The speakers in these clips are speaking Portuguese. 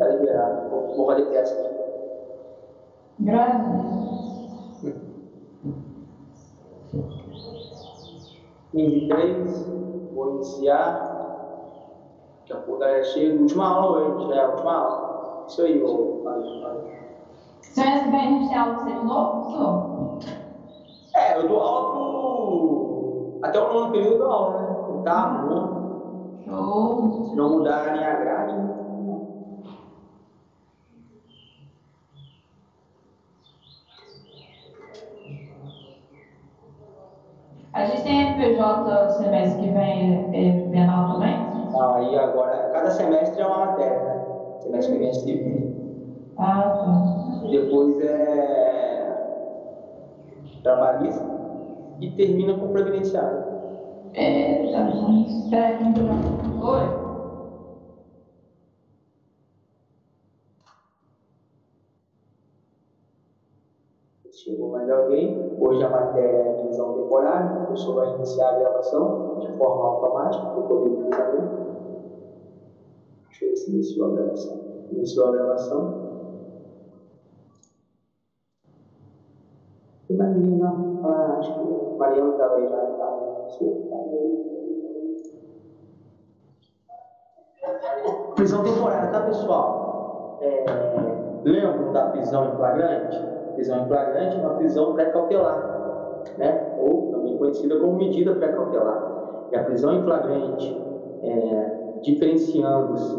Tá liberado. Vou, fazer teste aqui. Graças a Deus. 23, vou iniciar. Daqui a pouco é chega, última aula hoje, já é a última aula. Isso aí, ô que a gente tem aula com você novo, professor? É, eu dou aula pro. Até o nono período eu dou aula, né? Oitavo, nono. Show. Se não mudarem a grade, né? A gente tem FPJ semestre que vem é, bienal também? Ah, aí agora, cada semestre é uma matéria, né? Semestre que vem é civil. Ah, tá. Depois é trabalhista e termina com previdenciário. É, tá bom. Espera aí, vamos jogar. Oi? Chegou mais alguém? Hoje a matéria é divisão temporária, o professor vai iniciar a gravação de forma automática para poder saber. Deixa eu ver se iniciou a gravação. Iniciou a gravação. Não? Ah, acho que Mariano estava aí já. Tá. Prisão temporária, tá pessoal? É, lembram da prisão em flagrante? Prisão em flagrante é uma prisão pré-cautelar, né? ou também conhecida como medida pré-cautelar. E a prisão em flagrante, é, diferenciando-se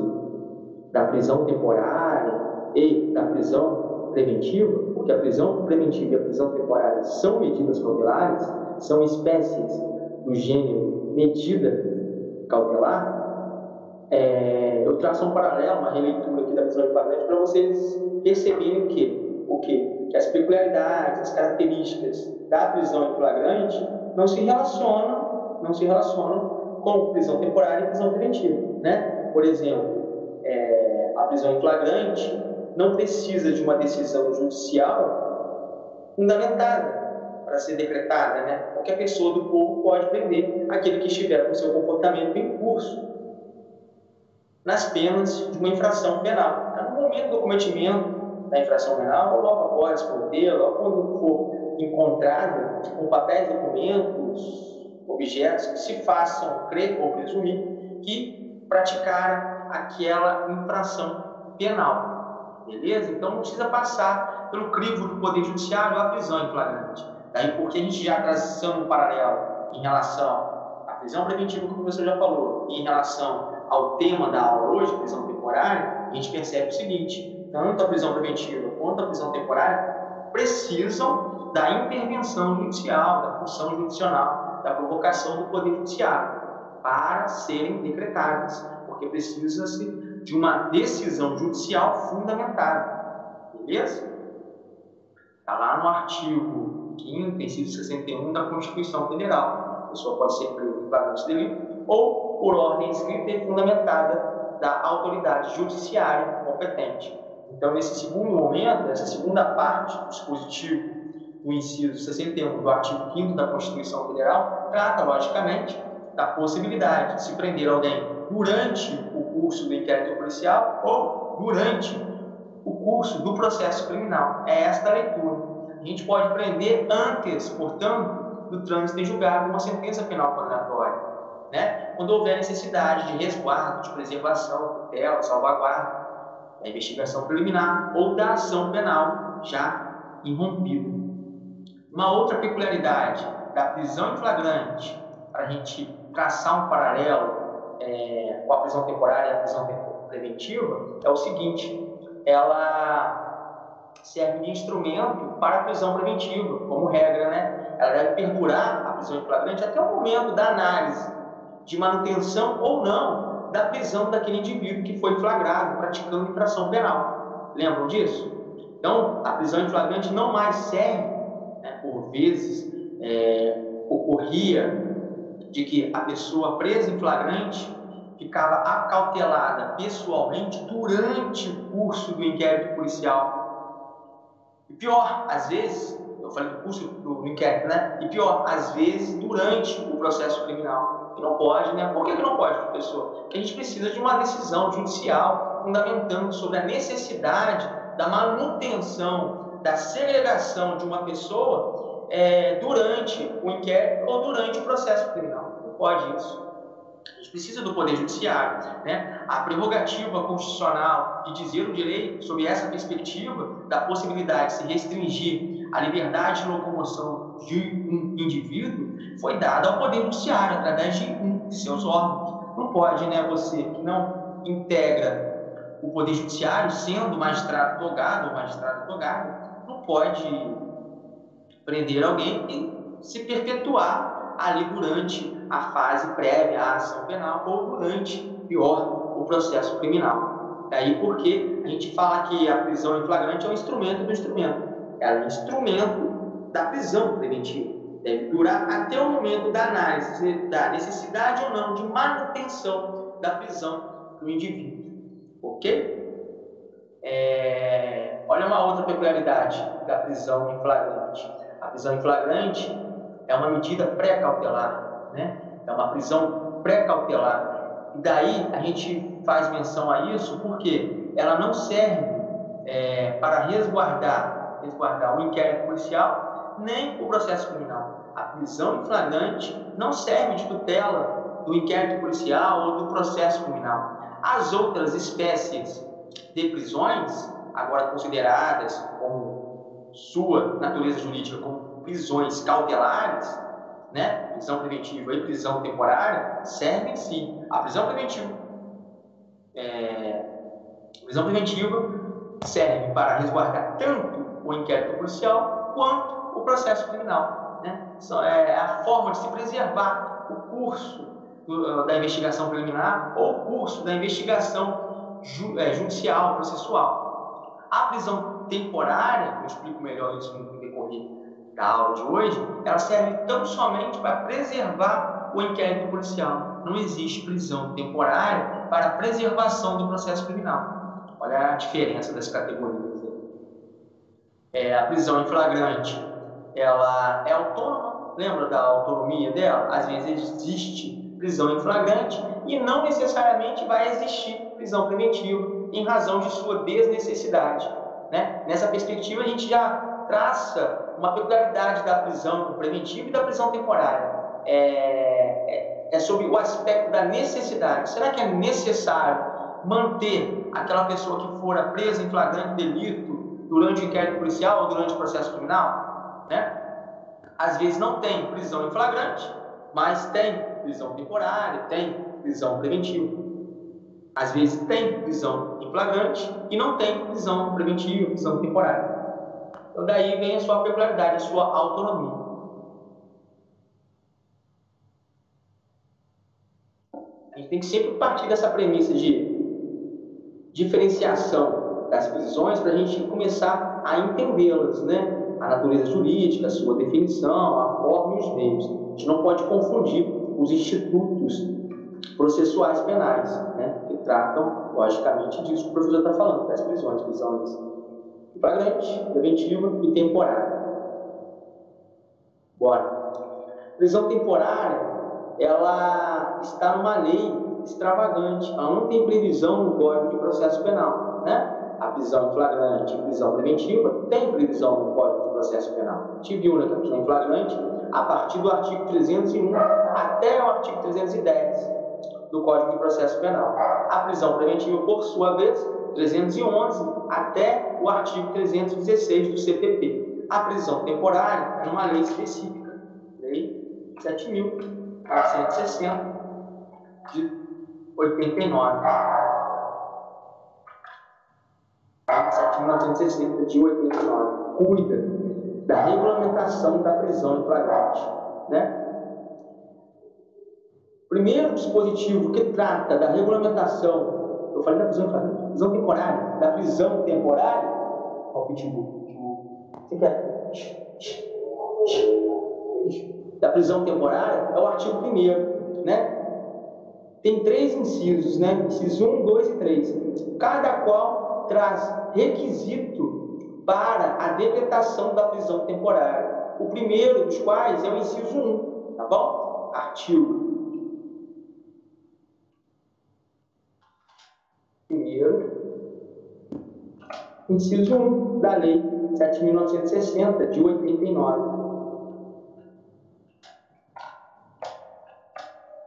da prisão temporária e da prisão preventiva, porque a prisão preventiva e a prisão temporária são medidas cautelares, são espécies do gênero medida cautelar, é, eu traço um paralelo, uma releitura aqui da prisão em flagrante para vocês perceberem que? O que? Que as peculiaridades, as características da prisão em flagrante não se relacionam, não se relacionam com prisão temporária e prisão preventiva, né? Por exemplo, é, a prisão em flagrante não precisa de uma decisão judicial fundamentada para ser decretada, né? Qualquer pessoa do povo pode prender aquele que estiver com seu comportamento em curso nas penas de uma infração penal. Então, no momento do cometimento da infração penal, ou logo após cometê-la, ou quando for encontrado com papéis, documentos, objetos que se façam crer ou presumir que praticaram aquela infração penal. Beleza? Então não precisa passar pelo crivo do Poder Judiciário a prisão em flagrante. Daí porque a gente já traçando um paralelo em relação à prisão preventiva, como o professor já falou, e em relação ao tema da aula hoje, prisão temporária, a gente percebe o seguinte: tanto a prisão preventiva quanto a prisão temporária precisam da intervenção judicial, da função judicional, da provocação do Poder Judiciário para serem decretadas, porque precisa-se de uma decisão judicial fundamentada. Beleza? Está lá no artigo 5, inciso 61 da Constituição Federal. A pessoa pode ser presa em flagrante delito ou por ordem escrita e fundamentada da autoridade judiciária competente. Então, nesse segundo momento, nessa segunda parte do dispositivo do inciso 61 do artigo 5 da Constituição Federal, trata, logicamente, da possibilidade de se prender alguém durante o curso do inquérito policial ou durante o curso do processo criminal. É esta a leitura. A gente pode prender antes, portanto, do trânsito em julgado uma sentença penal condenatória. Né? Quando houver necessidade de resguardo, de preservação, tutela, salvaguarda, da investigação preliminar ou da ação penal já irrompida. Uma outra peculiaridade da prisão em flagrante, para a gente traçar um paralelo é, com a prisão temporária e a prisão preventiva, é o seguinte: ela serve de instrumento para a prisão preventiva, como regra, né? Ela deve perdurar a prisão em flagrante até o momento da análise de manutenção ou não da prisão daquele indivíduo que foi flagrado praticando infração penal. Lembram disso? Então, a prisão em flagrante não mais serve, né, por vezes, é, ocorria de que a pessoa presa em flagrante ficava acautelada pessoalmente durante o curso do inquérito policial. E pior, às vezes, falei do curso do inquérito, né? E pior, às vezes, durante o processo criminal. Que não pode, né? Por que, que não pode, professor? Porque a gente precisa de uma decisão judicial fundamentando sobre a necessidade da manutenção, da segregação de uma pessoa é, durante o inquérito ou durante o processo criminal. Não pode isso. A gente precisa do Poder Judiciário. Né? A prerrogativa constitucional de dizer o direito, sob essa perspectiva, da possibilidade de se restringir a liberdade de locomoção de um indivíduo, foi dada ao Poder Judiciário, através de um de seus órgãos. Não pode, né, você que não integra o Poder Judiciário, sendo magistrado togado ou magistrado togado, não pode prender alguém e se perpetuar ali durante a fase prévia à ação penal ou durante, pior, o processo criminal. Daí porque a gente fala que a prisão em flagrante é um instrumento do instrumento. É um instrumento da prisão preventiva. Deve durar até o momento da análise da necessidade ou não de manutenção da prisão do indivíduo. Ok? É... Olha uma outra peculiaridade da prisão em flagrante. A prisão em flagrante é uma medida pré-cautelar, né? é uma prisão pré-cautelar. E daí a gente faz menção a isso porque ela não serve é, para resguardar, resguardar o inquérito policial nem o processo criminal. A prisão flagrante não serve de tutela do inquérito policial ou do processo criminal. As outras espécies de prisões, agora consideradas como sua natureza jurídica como prisões cautelares, né, prisão preventiva e prisão temporária, servem sim. A prisão preventiva, é, a prisão preventiva serve para resguardar tanto o inquérito policial quanto o processo criminal. Né? É a forma de se preservar o curso do, da investigação preliminar ou o curso da investigação é, judicial, processual. A prisão temporária, eu explico melhor isso no decorrer da aula de hoje, ela serve tão somente para preservar o inquérito policial. Não existe prisão temporária para preservação do processo criminal. Olha a diferença das categorias. É, a prisão em flagrante, ela é autônoma, lembra da autonomia dela? Às vezes existe prisão em flagrante e não necessariamente vai existir prisão preventiva em razão de sua desnecessidade. Né? Nessa perspectiva, a gente já traça uma peculiaridade da prisão preventiva e da prisão temporária. É, é, é sobre o aspecto da necessidade. Será que é necessário manter aquela pessoa que fora presa em flagrante delito durante o inquérito policial ou durante o processo criminal? Né? Às vezes não tem prisão em flagrante, mas tem prisão temporária, tem prisão preventiva. Às vezes tem prisão em flagrante e não tem prisão preventiva, prisão temporária. Então, daí vem a sua peculiaridade, a sua autonomia. A gente tem que sempre partir dessa premissa de diferenciação das prisões para a gente começar a entendê-las, né? A natureza jurídica, a sua definição, a forma e os meios. A gente não pode confundir os institutos processuais penais, né? Que tratam, logicamente, disso que o professor está falando, das prisões, prisões flagrante, preventiva e temporária. Bora. Prisão temporária, ela está numa lei extravagante, ela não tem previsão no Código de Processo Penal, né? A prisão flagrante e prisão preventiva tem previsão no Código de Processo Penal. A gente viu, né, que a prisão flagrante, a partir do artigo 301 até o artigo 310 do Código de Processo Penal. A prisão preventiva, por sua vez, 311 até o artigo 316 do CPP. A prisão temporária é uma lei específica, Lei 7.460 de 89. 7.960 de 89. Cuida da regulamentação da prisão em flagrante. Né? Primeiro dispositivo que trata da regulamentação eu falei da prisão, prisão temporária. Da prisão temporária. Olha o pitbull. Você quer? Da prisão temporária é o artigo 1 né? Tem três incisos, né? Incisos 1, 2 e 3. Cada qual traz requisito para a decretação da prisão temporária. O primeiro dos quais é o inciso 1, tá bom? Artigo Primeiro, inciso 1 da Lei 7.960, de 89.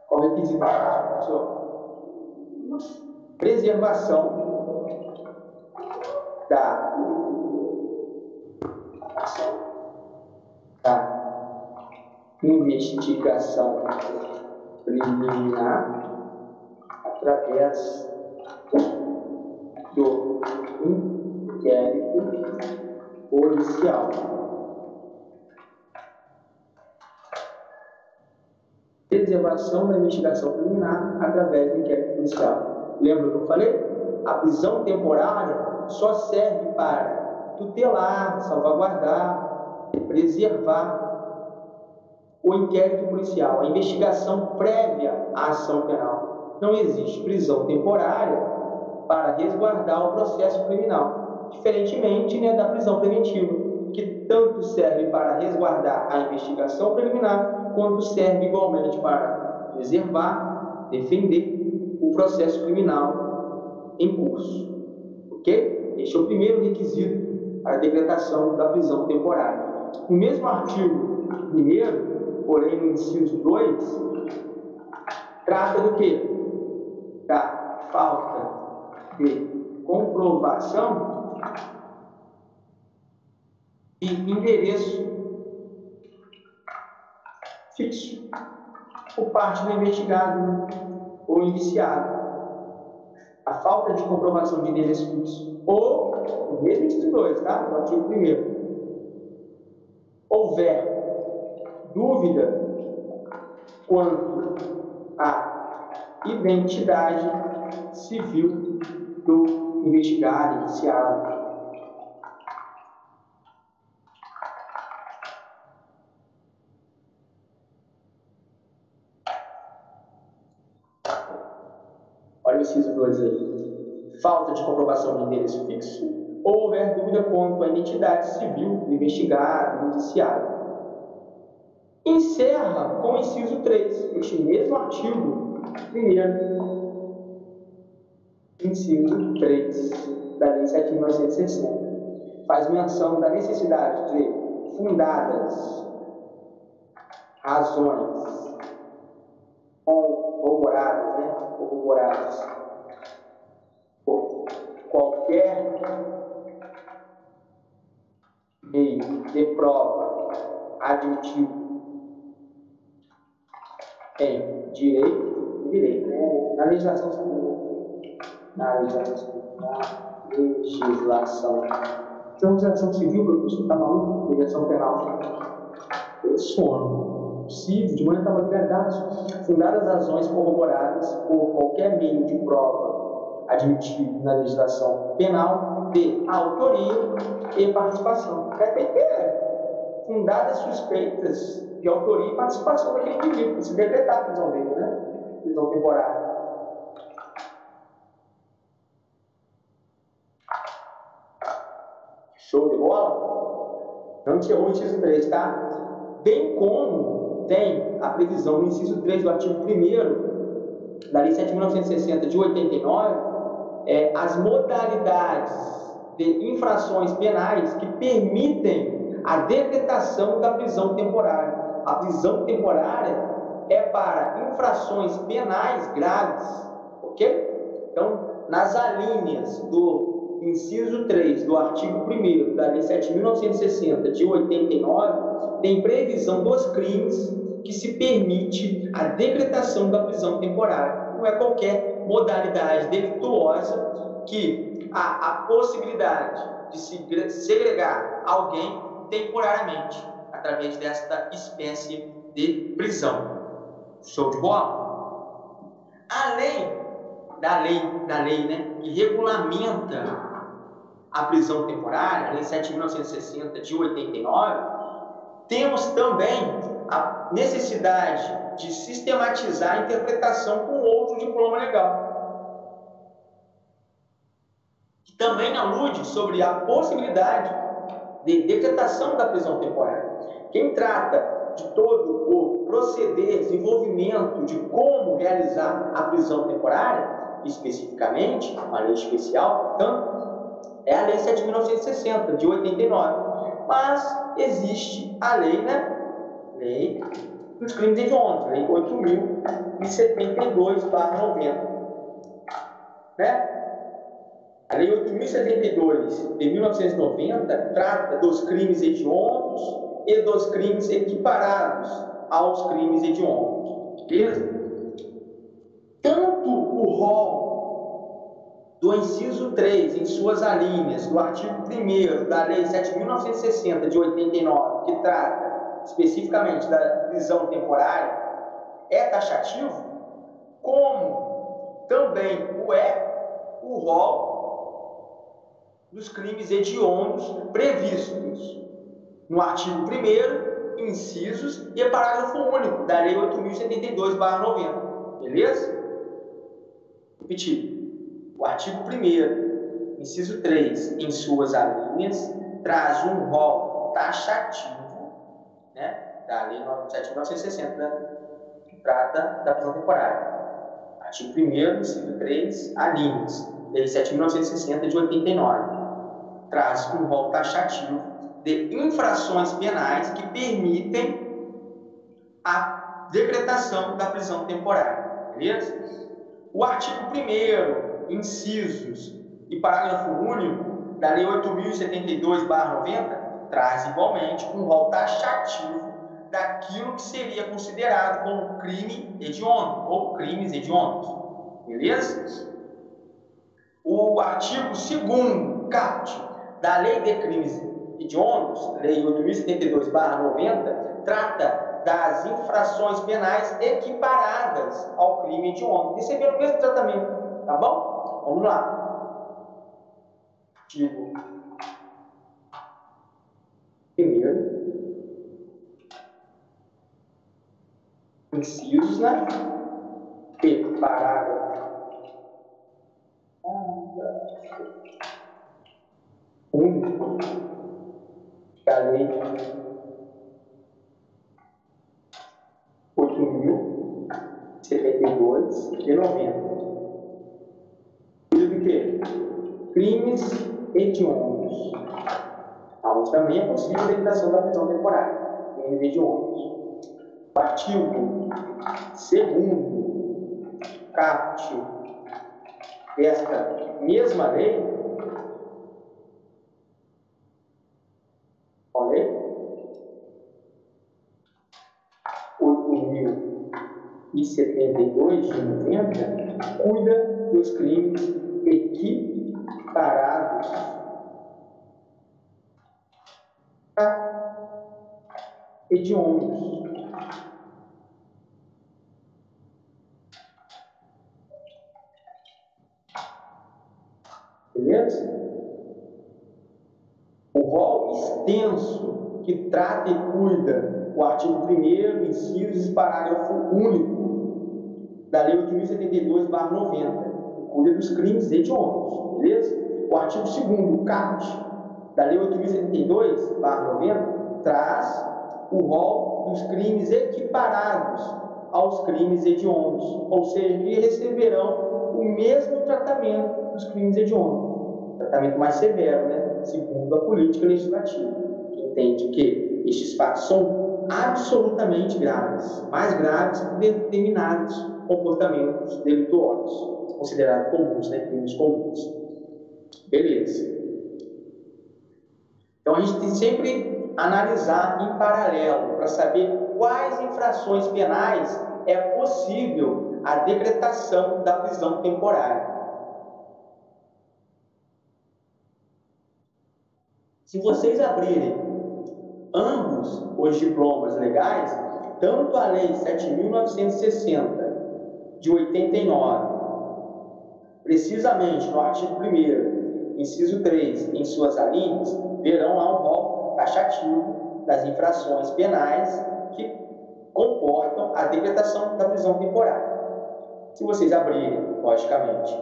Qual o requisito, professor? Preservação investigação preliminar através do inquérito policial. Preservação da investigação preliminar através do inquérito policial. Lembra que eu falei? A prisão temporária só serve para tutelar, salvaguardar, preservar o inquérito policial, a investigação prévia à ação penal. Não existe prisão temporária para resguardar o processo criminal, diferentemente né, da prisão preventiva, que tanto serve para resguardar a investigação preliminar, quanto serve igualmente para preservar, defender o processo criminal em curso. Ok? Este é o primeiro requisito para a decretação da prisão temporária. O mesmo artigo 1 porém no inciso 2, trata do que? Da falta de comprovação de endereço fixo por parte do investigado né? ou indiciado. A falta de comprovação de endereço fixo ou, no mesmo inciso 2, tá? No artigo 1 houver dúvida quanto à identidade civil do investigado, iniciado. Olha o inciso 2 aí. Falta de comprovação de endereço fixo ou houver dúvida quanto à identidade civil do investigado, do indiciado encerra com o inciso 3, este mesmo artigo, primeiro, inciso 3 da Lei 7.960, faz menção da necessidade de fundadas razões corroboradas, né? corroboradas por qualquer meio de prova admitido tem direito, direito, né? Na legislação civil. Na legislação Na legislação. Então, legislação civil, professor, está maluco? Legislação penal. Eu sono. Possível, de maneira liberdade, fundar as razões corroboradas por qualquer meio de prova admitido na legislação penal de autoria e participação. Quer ter fundadas suspeitas de autoria e participação daquele indivíduo, se decretar a prisão dele, né? Prisão temporária. Show de bola? Não encerrou o inciso 3, tá? Bem como tem a previsão no inciso 3 do artigo 1 da Lei 7.960 de 89, é, as modalidades de infrações penais que permitem a decretação da prisão temporária a prisão temporária é para infrações penais graves, ok? Então, nas alíneas do inciso 3 do artigo 1 da Lei 7.960 de 89, tem previsão dos crimes que se permite a decretação da prisão temporária. Não é qualquer modalidade delituosa que há a possibilidade de se segregar alguém temporariamente através desta espécie de prisão. Show de bola? Além da lei, da lei né, que regulamenta a prisão temporária, a Lei 7.960 de 89, temos também a necessidade de sistematizar a interpretação com outro diploma legal. Que também alude sobre a possibilidade de decretação da prisão temporária. Quem trata de todo o proceder, desenvolvimento de como realizar a prisão temporária, especificamente, uma lei especial, portanto, É a Lei 7.960, de 89. Mas existe a lei, né? Lei dos crimes hediondos, Lei 8.072, 90. Né? A Lei 8.072 de 1990 trata dos crimes hediondos e dos crimes equiparados aos crimes hediondos. Beleza? Tanto o rol do inciso 3, em suas alíneas, do artigo 1 da Lei 7.960 de 89, que trata especificamente da prisão temporária, é taxativo, como também o é o rol dos crimes hediondos previstos no artigo 1 incisos e parágrafo único da Lei 8.072-90. Beleza? Repetir. O artigo 1 inciso 3, em suas alíneas, traz um rol taxativo né, da Lei 7.960, né, que trata da prisão temporária. Artigo 1 inciso 3, alíneas. Lei 7.960 de 89. Traz um rol taxativo de infrações penais que permitem a decretação da prisão temporária. Beleza? O artigo 1 incisos e parágrafo único da Lei 8.072-90 traz igualmente um rol taxativo daquilo que seria considerado como crime hediondo ou crimes hediondos. Beleza? O artigo 2 CAPT da Lei de Crimes hediondos, Lei 8.072-90, trata das infrações penais equiparadas ao crime hediondo, recebendo o mesmo tratamento, tá bom? Vamos lá. Artigo primeiro, incisos, né? E parágrafo único da Lei 8.072 de 90. Diz o quê? Crimes hediondos. Onde também é possível a declaração da prisão temporária. Crimes hediondos. Artigo 2 caput desta mesma lei 8.072 de 90 cuida dos crimes equiparados a hediondos. Beleza? O rol extenso que trata e cuida o artigo 1 incisos e parágrafo único da Lei 8.072-90, cuida dos crimes hediondos, beleza? O artigo 2 o CAT, da Lei 8.072-90, traz o rol dos crimes equiparados aos crimes hediondos, ou seja, que receberão o mesmo tratamento dos crimes hediondos, tratamento mais severo, né? segundo a política legislativa, que entende que estes fatos são absolutamente graves, mais graves que determinados comportamentos delituosos, considerados comuns, né, crimes comuns. Beleza. Então a gente tem sempre analisar em paralelo para saber quais infrações penais é possível a decretação da prisão temporária. Se vocês abrirem ambos os diplomas legais, tanto a Lei 7.960 de 89, precisamente no artigo 1, inciso 3, em suas alíneas, verão lá um rol taxativo das infrações penais que comportam a decretação da prisão temporária. Se vocês abrirem, logicamente,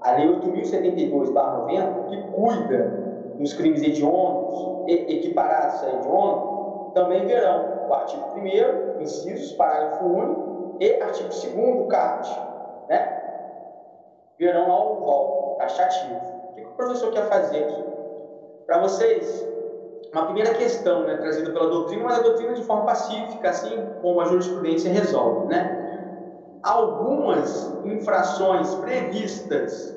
a Lei 8.072-90, que cuida nos crimes hediondos, equiparados a hediondos, também verão o artigo 1 incisos, parágrafo único, e artigo 2 CAPT, né? verão lá o rol taxativo, que que o professor quer fazer aqui? Para vocês, uma primeira questão né, trazida pela doutrina, mas a doutrina de forma pacífica, assim como a jurisprudência resolve. Né? Algumas infrações previstas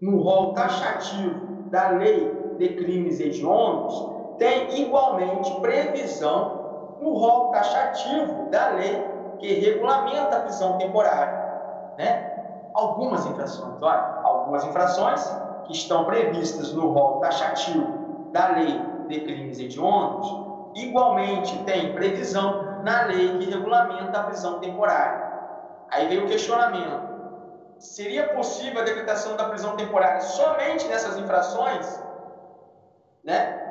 no rol taxativo da lei de crimes hediondos têm igualmente previsão no rol taxativo da lei que regulamenta a prisão temporária. Né? Algumas infrações, olha, algumas infrações que estão previstas no rol taxativo da lei de crimes hediondos, igualmente tem previsão na lei que regulamenta a prisão temporária. Aí vem o questionamento: seria possível a decretação da prisão temporária somente nessas infrações, né?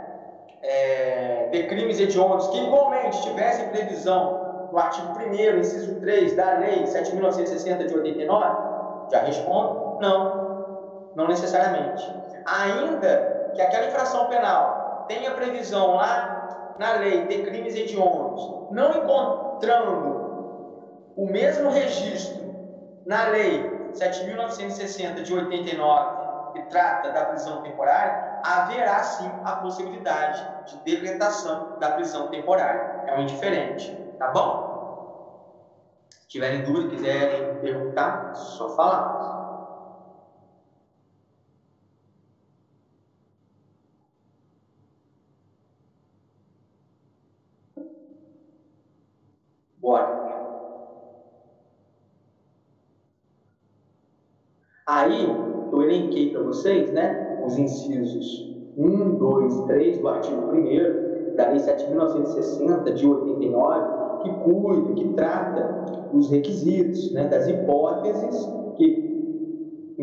É, de crimes hediondos que igualmente tivessem previsão no artigo 1 inciso 3 da lei 7.960 de 89? Já respondo, não, não necessariamente. Ainda que aquela infração penal tenha previsão lá na lei de crimes hediondos, não encontrando o mesmo registro na lei 7.960 de 89, que trata da prisão temporária, haverá sim a possibilidade de decretação da prisão temporária. É um indiferente, tá bom? Se tiverem dúvida, quiserem perguntar, só falar. Bora. Aí, eu elenquei para vocês, né, os incisos 1, 2, 3 do artigo 1 da Lei 7.960 de 89, que cuida, que trata dos requisitos, né, das hipóteses que,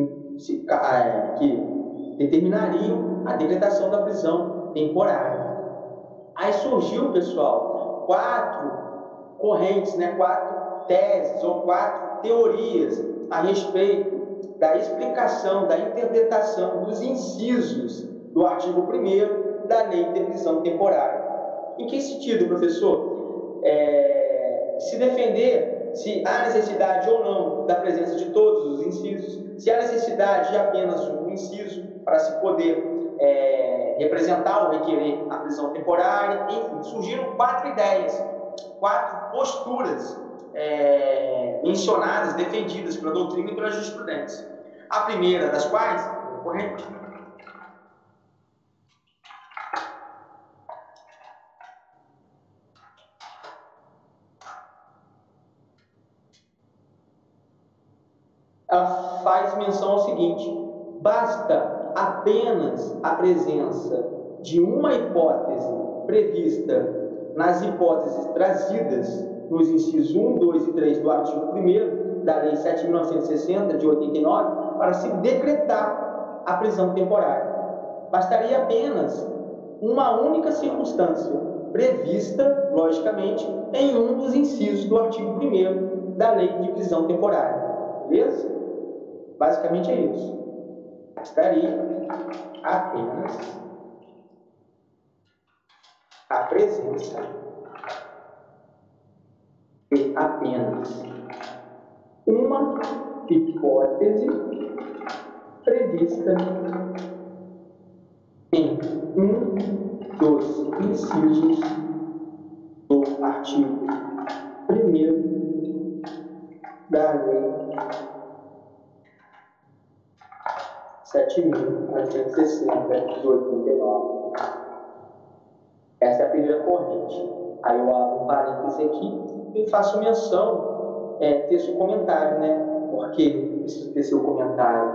é, que determinariam a decretação da prisão temporária. Aí surgiu, pessoal, quatro correntes, né, quatro teses ou quatro teorias a respeito da explicação, da interpretação dos incisos do artigo 1 da Lei de Prisão Temporária. Em que sentido, professor? É, se defender se há necessidade ou não da presença de todos os incisos, se há necessidade de apenas um inciso para se poder é, representar ou requerer a prisão temporária, enfim, surgiram quatro ideias, quatro posturas é, mencionadas, defendidas pela doutrina e pela jurisprudência. A primeira das quais, corrente, faz menção ao seguinte: basta apenas a presença de uma hipótese prevista nas hipóteses trazidas nos incisos 1, 2 e 3 do artigo 1 da Lei 7.960 de 89 para se decretar a prisão temporária. Bastaria apenas uma única circunstância prevista, logicamente, em um dos incisos do artigo 1 da Lei de Prisão Temporária. Beleza? Basicamente é isso. Bastaria apenas a presença apenas uma hipótese prevista em um dos incisos do artigo 1 da Lei 7.960 de 89. Essa é a primeira corrente. Aí eu abro um parênteses aqui e faço menção, é, texto comentário, né? Porque preciso ter seu comentário.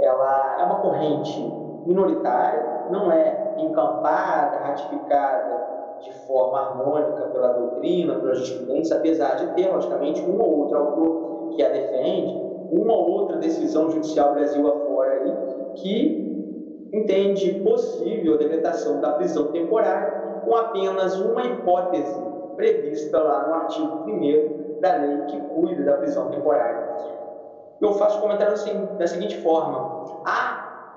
Ela é uma corrente minoritária, não é encampada, ratificada de forma harmônica pela doutrina, pela jurisprudência, apesar de ter, logicamente, um ou outro autor que a defende, uma ou outra decisão judicial Brasil afora que entende possível a decretação da prisão temporária com apenas uma hipótese prevista lá no artigo 1 da lei que cuida da prisão temporária. Eu faço um comentário assim, da seguinte forma: há,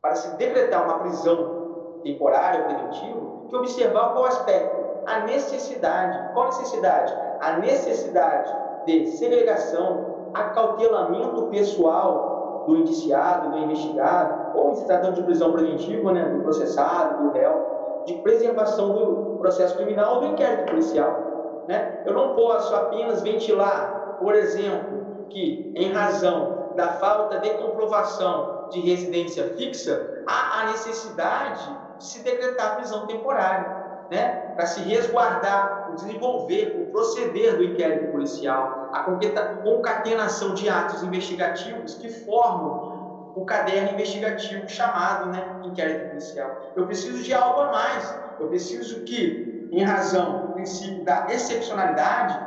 para se decretar uma prisão temporária ou preventiva, que observar qual aspecto? A necessidade. Qual necessidade? A necessidade de segregação, acautelamento pessoal do indiciado, do investigado, ou se tratando de prisão preventiva, né, do processado, do réu, de preservação do processo criminal ou do inquérito policial. Né? Eu não posso apenas ventilar, por exemplo, que em razão da falta de comprovação de residência fixa, há a necessidade de se decretar prisão temporária né, para se resguardar, desenvolver, o proceder do inquérito policial, a concatenação de atos investigativos que formam o caderno investigativo chamado né, inquérito policial. Eu preciso de algo a mais. Eu preciso que, em razão do princípio da excepcionalidade,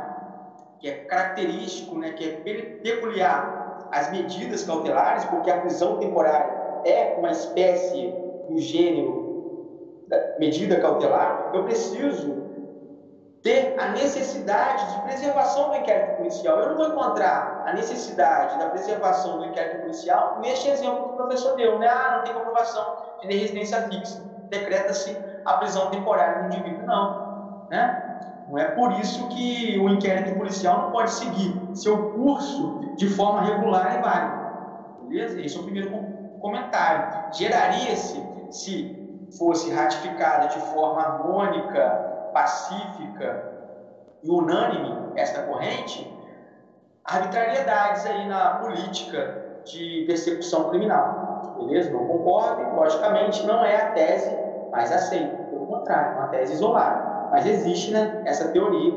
que é característico, né, que é peculiar às medidas cautelares, porque a prisão temporária é uma espécie do gênero medida cautelar, eu preciso ter a necessidade de preservação do inquérito policial. Eu não vou encontrar a necessidade da preservação do inquérito policial neste exemplo que o professor deu, né? Ah, não tem comprovação de residência fixa, decreta-se a prisão temporária do indivíduo. Não, né? Não é por isso que o inquérito policial não pode seguir seu curso de forma regular e válida. Beleza? Esse é o primeiro comentário. Geraria-se, se fosse ratificada de forma harmônica, pacífica e unânime esta corrente, arbitrariedades aí na política de persecução criminal. Beleza? Não concordo, logicamente não é a tese mais aceita, pelo contrário, é uma tese isolada. Mas existe né, essa teoria,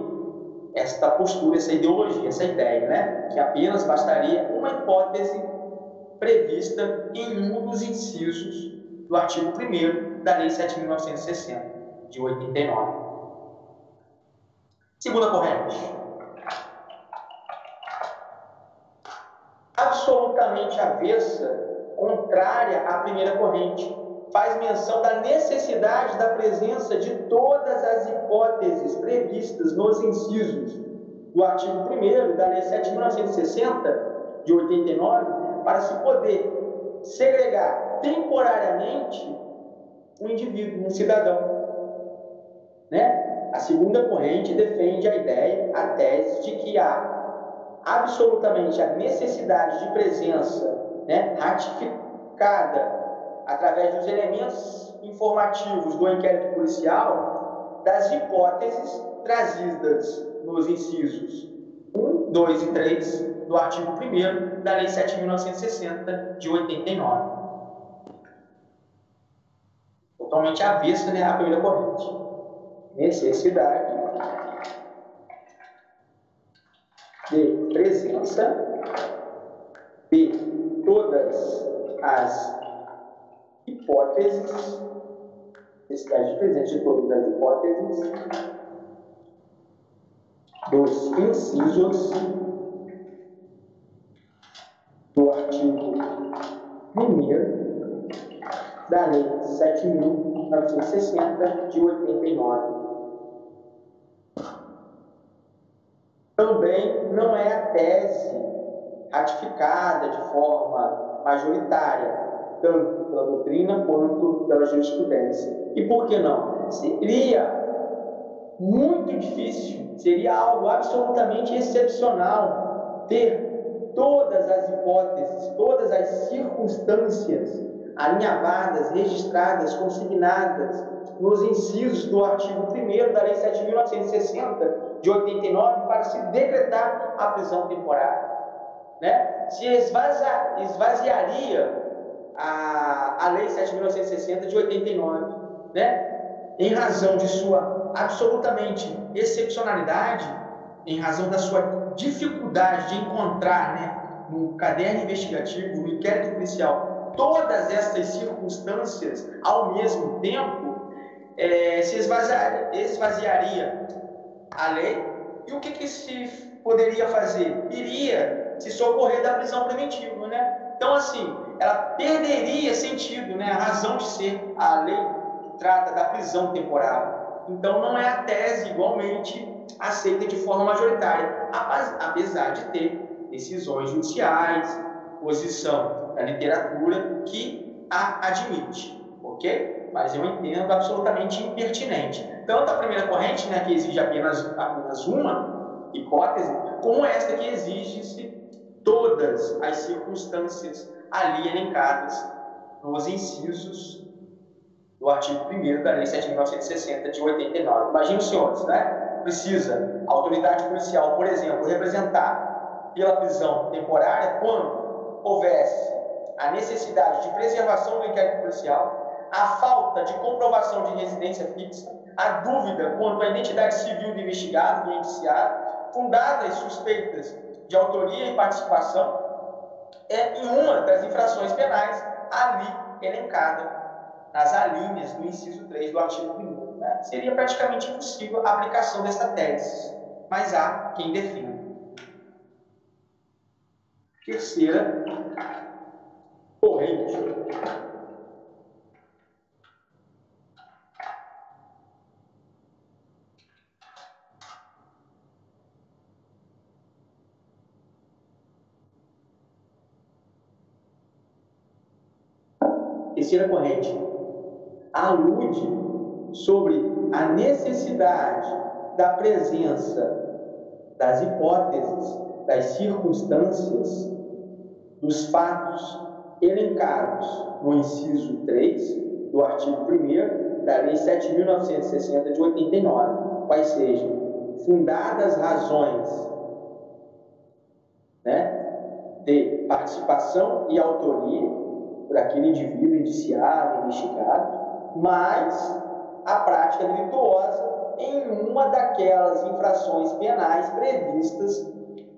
esta postura, essa ideologia, essa ideia, né, que apenas bastaria uma hipótese prevista em um dos incisos do artigo 1 da Lei 7.960, de 89. Segunda corrente. Absolutamente avessa, contrária à primeira corrente, faz menção da necessidade da presença de todas as hipóteses previstas nos incisos do artigo 1 da Lei 7.960, de 89, para se poder segregar temporariamente um indivíduo, um cidadão. Né? A segunda corrente defende a ideia, a tese de que há absolutamente a necessidade de presença né, ratificada através dos elementos informativos do inquérito policial das hipóteses trazidas nos incisos 1, 2 e 3 do artigo 1 da Lei 7.960 de 89 totalmente avessa né, à primeira corrente. Necessidade de presença de todas as hipóteses, necessidade de presença de todas as hipóteses dos incisos do artigo 1 da Lei 7.960 de 89. Também não é a tese ratificada de forma majoritária, tanto pela doutrina quanto pela jurisprudência. E por que não? Seria muito difícil, seria algo absolutamente excepcional ter todas as hipóteses, todas as circunstâncias alinhavadas, registradas, consignadas nos incisos do artigo 1 da Lei 7.960 de 89 para se decretar a prisão temporária. Né? Se esvazia, esvaziaria a, a Lei 7.960 de 89, né? em razão de sua absolutamente excepcionalidade, em razão da sua dificuldade de encontrar né, no caderno investigativo, no inquérito policial, todas essas circunstâncias ao mesmo tempo, é, se esvaziaria, esvaziaria a lei e o que, que se poderia fazer? Iria se socorrer da prisão preventiva, né? Então, assim, ela perderia sentido, né? A razão de ser a lei que trata da prisão temporária. Então, não é a tese igualmente aceita de forma majoritária, apesar de ter decisões judiciais, posição da literatura que a admite, ok? Mas eu entendo absolutamente impertinente. Tanto a primeira corrente, né, que exige apenas, apenas uma hipótese, como esta que exige-se todas as circunstâncias ali elencadas nos incisos do artigo 1 da Lei 7.960 de 89. Imaginem, senhores, né? Precisa a autoridade policial, por exemplo, representar pela prisão temporária quando houvesse a necessidade de preservação do inquérito policial, a falta de comprovação de residência fixa, a dúvida quanto à identidade civil do investigado, do indiciado, fundadas suspeitas de autoria e participação é, em uma das infrações penais ali elencada nas alíneas do inciso 3 do artigo 1 né? Seria praticamente impossível a aplicação dessa tese, mas há quem defenda. Terceira corrente. Terceira corrente. Alude sobre a necessidade da presença das hipóteses, das circunstâncias, dos fatos elencados no inciso 3 do artigo 1 da Lei 7.960 de 89, quais sejam fundadas razões né, de participação e autoria por aquele indivíduo indiciado, investigado, mas a prática delituosa em uma daquelas infrações penais previstas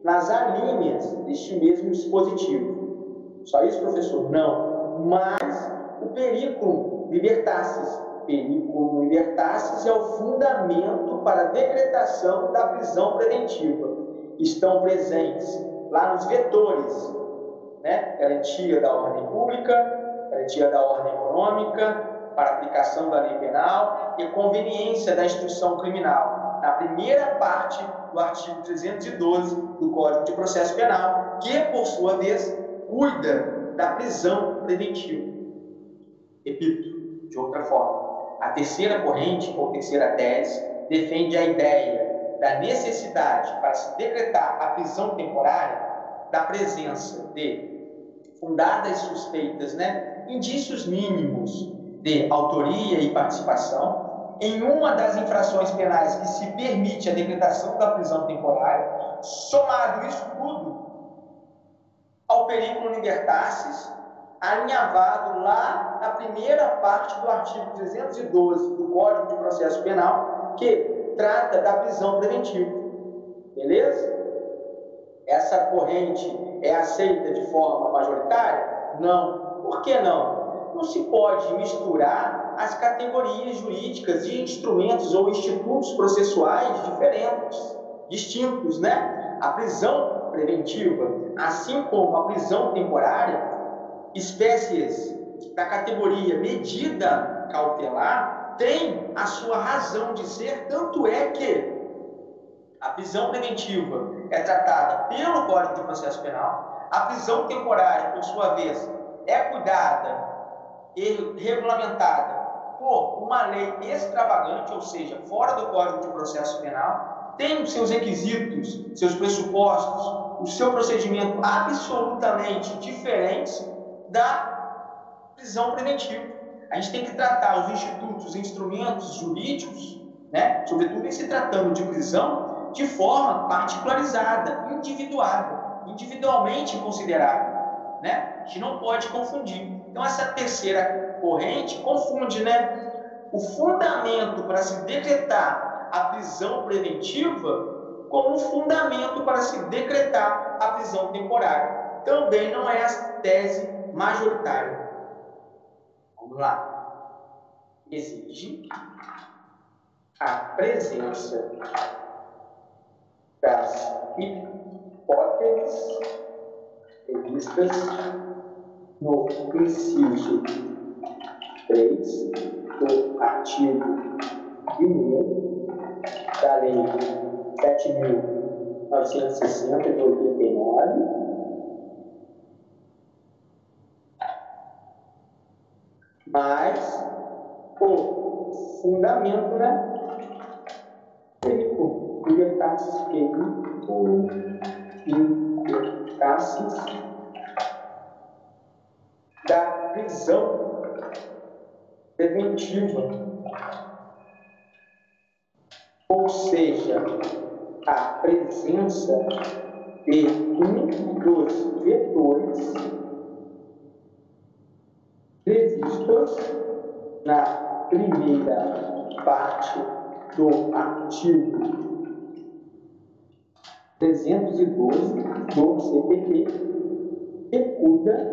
nas alíneas deste mesmo dispositivo. Só isso, professor? Não. Mas o periculum libertatis. Periculum libertatis é o fundamento para a decretação da prisão preventiva. Estão presentes lá nos vetores, né? garantia da ordem pública, garantia da ordem econômica, para aplicação da lei penal e conveniência da instrução criminal, na primeira parte do artigo 312 do Código de Processo Penal, que, por sua vez, cuida da prisão preventiva. Repito, de outra forma, a terceira corrente, ou terceira tese, defende a ideia da necessidade para se decretar a prisão temporária da presença de fundadas suspeitas, né, indícios mínimos de autoria e participação em uma das infrações penais que se permite a decretação da prisão temporária, somado isso tudo ao perigo libertatis, alinhavado lá na primeira parte do artigo 312 do Código de Processo Penal, que trata da prisão preventiva. Beleza? Essa corrente é aceita de forma majoritária? Não. Por que não? não se pode misturar as categorias jurídicas de instrumentos ou institutos processuais diferentes, distintos, né? A prisão preventiva, assim como a prisão temporária, espécies da categoria medida cautelar, tem a sua razão de ser, tanto é que a prisão preventiva é tratada pelo Código de Processo Penal, a prisão temporária, por sua vez, é cuidada regulamentada por uma lei extravagante, ou seja, fora do Código de Processo Penal, tem os seus requisitos, seus pressupostos, o seu procedimento absolutamente diferentes da prisão preventiva. A gente tem que tratar os institutos, os instrumentos jurídicos, né, sobretudo em se tratando de prisão, de forma particularizada, individuada, individualmente considerada. Né? A gente não pode confundir. Então, essa terceira corrente confunde, né? O fundamento para se decretar a prisão preventiva como fundamento para se decretar a prisão temporária. Também não é a tese majoritária. Vamos lá. Exige a presença das hipóteses previstas no inciso 3 do artigo 1 da Lei 7.960 de 89, mas o fundamento, né? Perico, libertatis perico, libertatis prisão preventiva, ou seja, a presença de um dos vetores previstos na primeira parte do artigo 312 do CPP, que cuida,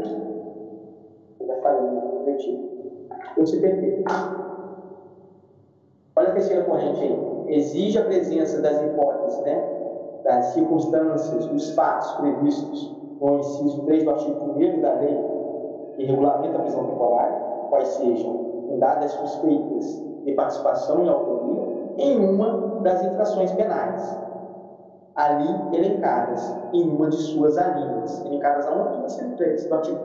eu já falei no preventivo, do CPP. Olha a terceira corrente aí. Exige a presença das hipóteses, né? das circunstâncias, dos fatos previstos no inciso 3 do artigo 1 da lei que regulamenta a prisão temporária, quais sejam fundadas suspeitas de participação em autoria, em uma das infrações penais, ali elencadas, em uma de suas alíneas, elencadas aonde? No 103 do artigo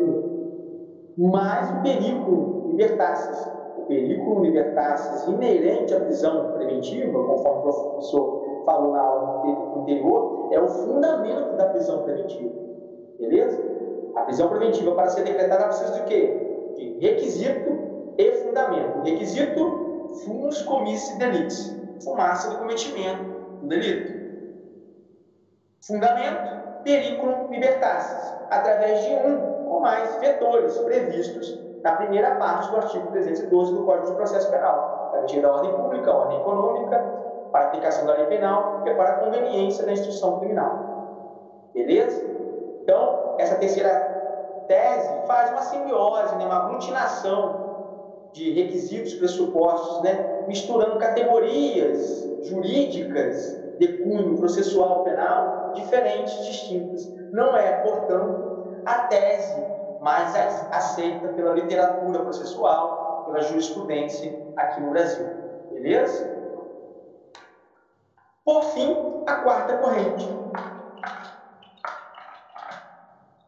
1 Mas o perigo libertasse o perigo libertasse inerente à prisão preventiva, conforme o professor falou na aula anterior, é o fundamento da prisão preventiva. Beleza? A prisão preventiva, para ser decretada, precisa de quê? De requisito e fundamento. Requisito, fumus comissi delitis fumaça do cometimento do delito. Fundamento, periculum libertatis, através de um ou mais vetores previstos na primeira parte do artigo 312 do Código de Processo Penal, garantia da ordem pública, ordem econômica, para aplicação da lei penal e para a conveniência da instrução criminal. Beleza? Então, essa terceira tese faz uma simbiose, né, uma aglutinação de requisitos, pressupostos, né, misturando categorias jurídicas de cunho processual penal diferentes, distintas. Não é, portanto, a tese mais aceita pela literatura processual, pela jurisprudência aqui no Brasil. Beleza? Por fim, a quarta corrente.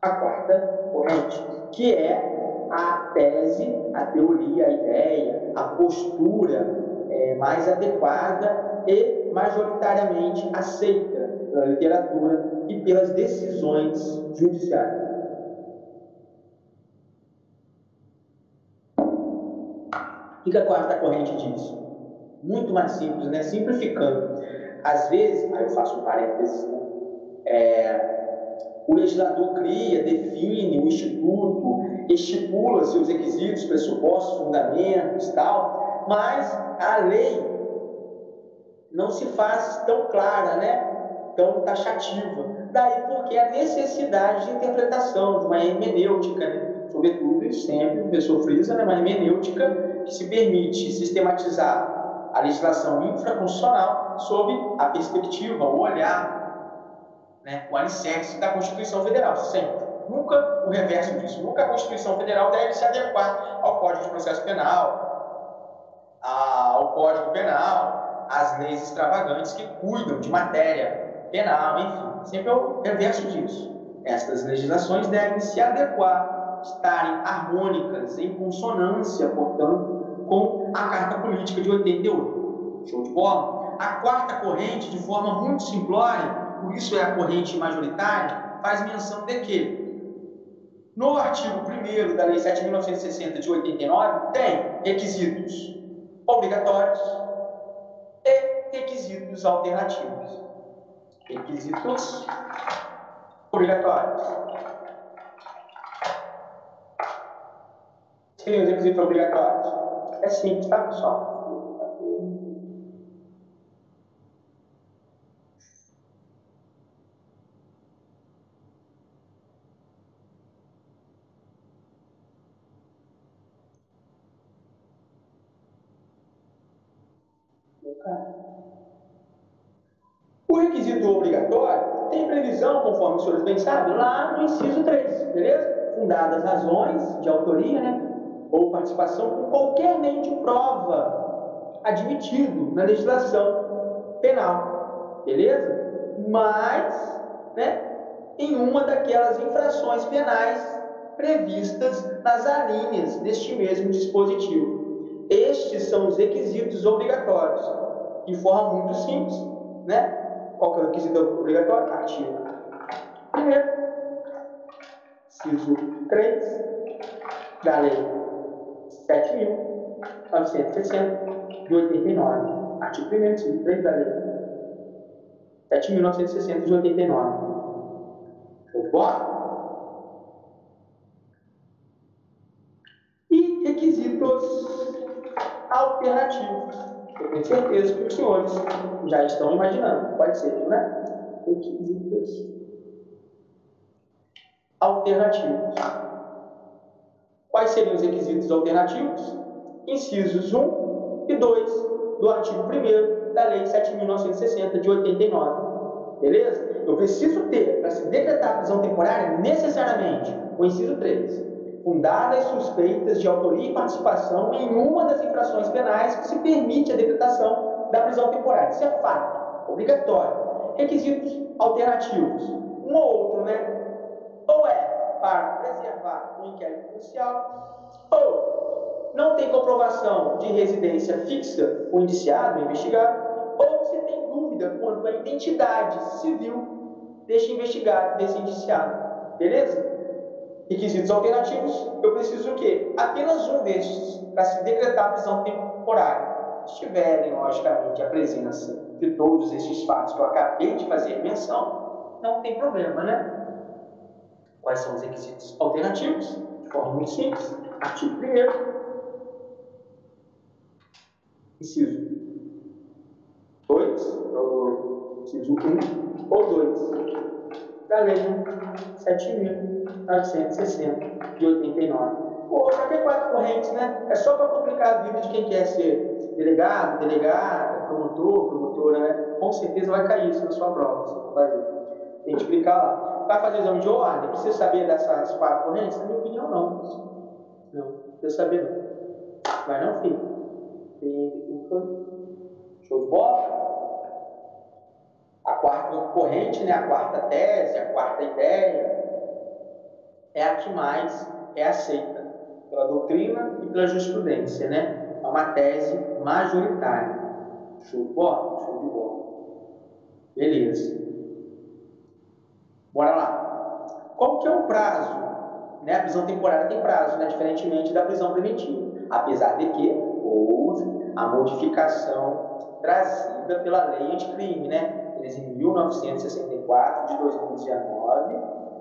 A quarta corrente, que é a tese, a teoria, a ideia, a postura é, mais adequada e majoritariamente aceita pela literatura e pelas decisões judiciais. O que a quarta corrente diz? Muito mais simples, né? Simplificando. Às vezes, aí eu faço um parênteses, é, o legislador cria, define o instituto, estipula seus requisitos, pressupostos, fundamentos tal, mas a lei não se faz tão clara, né? tão taxativa. Daí porque a necessidade de interpretação, de uma hermenêutica, né? sobretudo, e sempre o professor frisa, né? uma hermenêutica que se permite sistematizar a legislação infraconstitucional sob a perspectiva, o olhar né, o alicerce da Constituição Federal, sempre. Nunca o reverso disso. Nunca a Constituição Federal deve se adequar ao Código de Processo Penal, ao Código Penal, às leis extravagantes que cuidam de matéria penal, enfim. Sempre é o reverso disso. Estas legislações devem se adequar, estarem harmônicas, em consonância, portanto, com a Carta Política de 88. Show de bola? A quarta corrente, de forma muito simplória, por isso é a corrente majoritária, faz menção de que no artigo 1 da Lei 7.960 de 89 tem requisitos obrigatórios requisitos alternativos. Requisitos obrigatórios. Seriam os requisitos obrigatórios? É simples, tá, pessoal? O requisito obrigatório tem previsão, conforme os senhores bem sabem, lá no inciso 3, beleza? Fundadas razões de autoria, né? Ou participação qualquer meio de prova admitido na legislação penal, beleza? Mas, né? Em uma daquelas infrações penais previstas nas alíneas deste mesmo dispositivo. Estes são os requisitos obrigatórios, de forma muito simples, né? Qual que é o requisito obrigatório? Artigo 1 inciso 3 da Lei 7.960 de 89. Artigo 1 inciso 3 da Lei 7.960 de 89. Show? E requisitos alternativos. Eu tenho certeza que os senhores já estão imaginando. Pode ser, né? Requisitos alternativos. Quais seriam os requisitos alternativos? Incisos 1 e 2 do artigo 1 da Lei 7.960 de 89. Beleza? Eu preciso ter, para se decretar a prisão temporária, necessariamente o inciso 3. Fundadas suspeitas de autoria e participação em uma das infrações penais que se permite a decretação da prisão temporária. Isso é fato, obrigatório. Requisitos alternativos. Um ou outro, né? Ou é para preservar o inquérito policial, ou não tem comprovação de residência fixa o indiciado, o investigado, ou você tem dúvida quanto à identidade civil deste investigado, desse indiciado. Beleza? Requisitos alternativos, eu preciso o quê? Apenas um destes para se decretar a prisão temporária. Se tiverem, logicamente, a presença de todos esses fatos que eu acabei de fazer menção, não tem problema, né? Quais são os requisitos alternativos? De forma muito simples. Artigo 1 Inciso 2, ou inciso 1 ou 2 da Lei 7.960 de 89. Ou qualquer quatro correntes, né? É só para complicar a vida de quem quer ser delegado, delegada, promotor, promotora, né? Com certeza vai cair isso na sua prova. Você vai fazer. Tem que explicar lá vai fazer exame de ordem, precisa saber dessas quatro correntes? Na minha opinião, não. Não, precisa saber não. Mas não, filho. Tem. Show de bola? A quarta corrente, né, a quarta tese, a quarta ideia, é a que mais é aceita pela doutrina e pela jurisprudência, né? É uma tese majoritária. Show de bola? Show de bola. Beleza. Bora lá. Qual que é o prazo? Né? A prisão temporária tem prazo, né? diferentemente da prisão preventiva. Apesar de que houve a modificação trazida pela lei anticrime, né? 13.964 de 2019,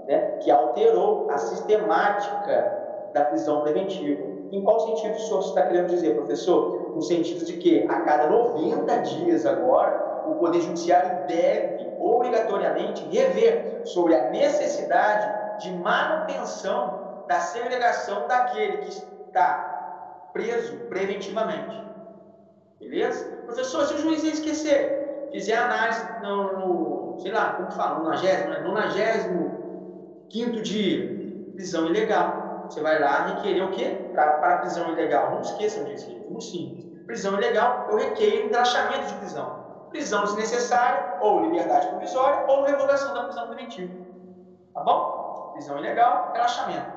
né? que alterou a sistemática da prisão preventiva. Em qual sentido o senhor está querendo dizer, professor? No sentido de que a cada 90 dias agora, o Poder Judiciário deve obrigatoriamente rever sobre a necessidade de manutenção da segregação daquele que está preso preventivamente. Beleza? Professor, se o juiz esquecer, fizer análise no, no sei lá, como fala, no 95 quinto dia, prisão ilegal. Você vai lá requerer o quê? Para prisão ilegal. Não esqueçam disso, muito simples. Prisão ilegal, eu requeiro relaxamento de prisão prisão desnecessária, ou liberdade provisória, ou revogação da prisão preventiva. Tá bom? Prisão ilegal, relaxamento.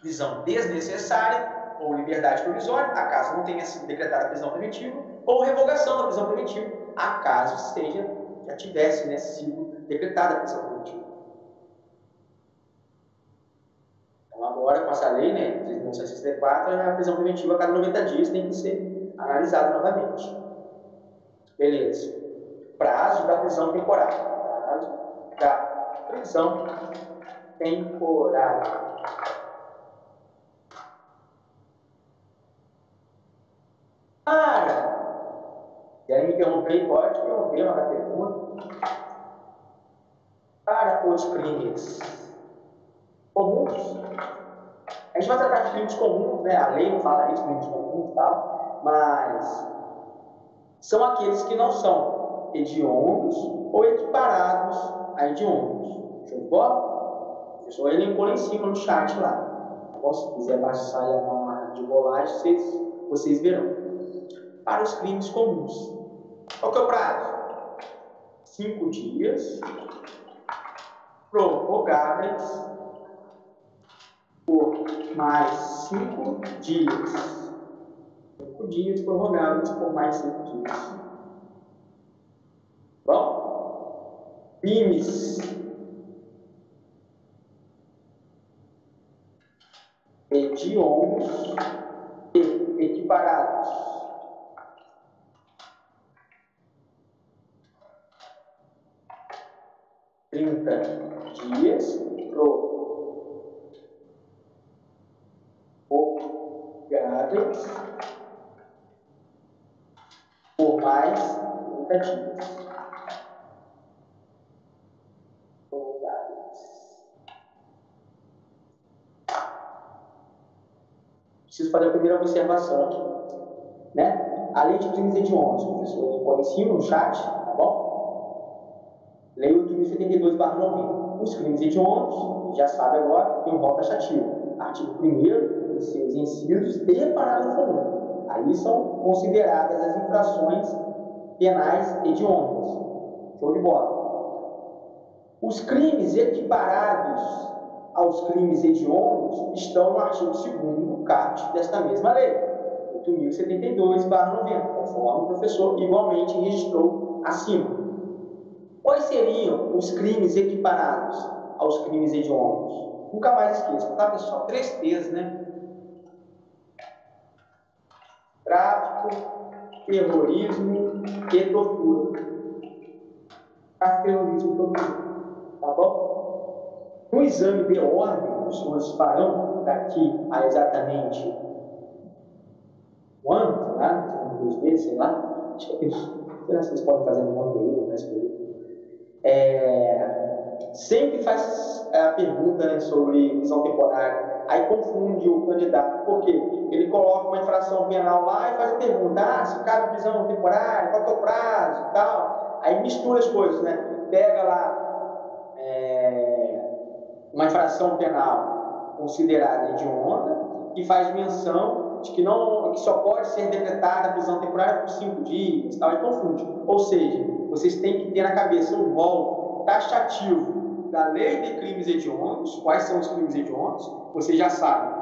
Prisão desnecessária, ou liberdade provisória, acaso não tenha sido decretada a prisão preventiva, ou revogação da prisão preventiva, acaso seja, já tivesse né, sido decretada a prisão preventiva. Então, agora, com essa lei, né, 1964, a prisão preventiva a cada 90 dias tem que ser analisada novamente. Beleza. Prazo da prisão temporária. Prazo da prisão temporária. Para! E aí me interromper, pode interromper, uma pergunta. Para os crimes comuns, a gente vai tratar de crimes comuns, né? A lei não fala isso, crimes comuns e tal, mas são aqueles que não são hediondos ou equiparados a hediondos. Show de bola? Professor elencou lá em cima no chat lá. Se quiser baixar a barra de rolagem, vocês, vocês verão. Para os crimes comuns. Qual que é o prazo? Cinco dias, prorrogáveis por mais cinco dias dias prorrogados por mais cinco dias. Bom, crimes. hediondos e equiparados. Trinta dias prorrogáveis por mais dias. Preciso fazer a primeira observação aqui. Né? A lei de crimes hediondos, professor, põe em cima no chat, tá bom? Lei 8.072, barra 90. Os crimes hediondos, já sabe agora, tem um rol taxativo. Artigo 1 seus incisos e parágrafo 1. Aí são consideradas as infrações penais hediondas. Show de bola. Os crimes equiparados aos crimes hediondos estão no artigo 2 do CAT desta mesma lei, 8.072-90, conforme o professor igualmente registrou acima. Quais seriam os crimes equiparados aos crimes hediondos? Nunca mais esqueça, tá pessoal? Três T's, né? Tráfico, terrorismo e tortura. Tráfico, terrorismo e tortura. Tá bom? No exame de ordem, os senhores farão daqui a exatamente um ano, sei lá, dois meses, sei lá, acho que vocês podem fazer um ano aí, mais período. É, sempre faz a pergunta né, sobre visão temporária, aí confunde o candidato, porque ele coloca uma infração penal lá e faz a pergunta, ah, se cabe visão temporária, qual é o prazo e tal, aí mistura as coisas, né? Pega lá é, uma infração penal considerada hedionda e faz menção de que, não, que só pode ser decretada a prisão temporária por cinco dias, tal, e confunde. Ou seja, vocês têm que ter na cabeça um rol taxativo da lei de crimes hediondos, quais são os crimes hediondos, você já sabe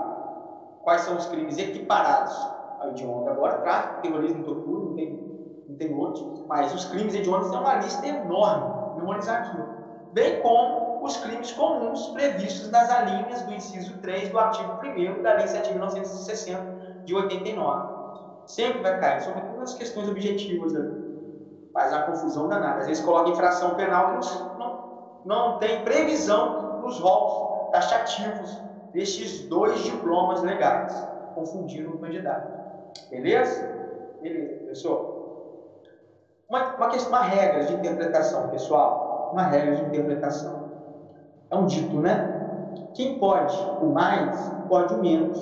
quais são os crimes equiparados ao hediondo. Agora, tráfico, terrorismo, tortura, não tem, não tem outros, mas os crimes hediondos têm uma lista enorme, memorizar aqui. Bem como os crimes comuns previstos nas alíneas do inciso 3 do artigo 1 da Lei 7.960 de 89. Sempre vai cair, sobretudo nas questões objetivas ali. Faz uma confusão danada. Às vezes coloca infração penal que não, tem previsão nos votos taxativos destes dois diplomas legais, confundindo o candidato. Beleza? Beleza, pessoal? Uma, uma, questão, uma regra de interpretação, pessoal. Uma regra de interpretação. É um dito, né? Quem pode o mais, pode o menos.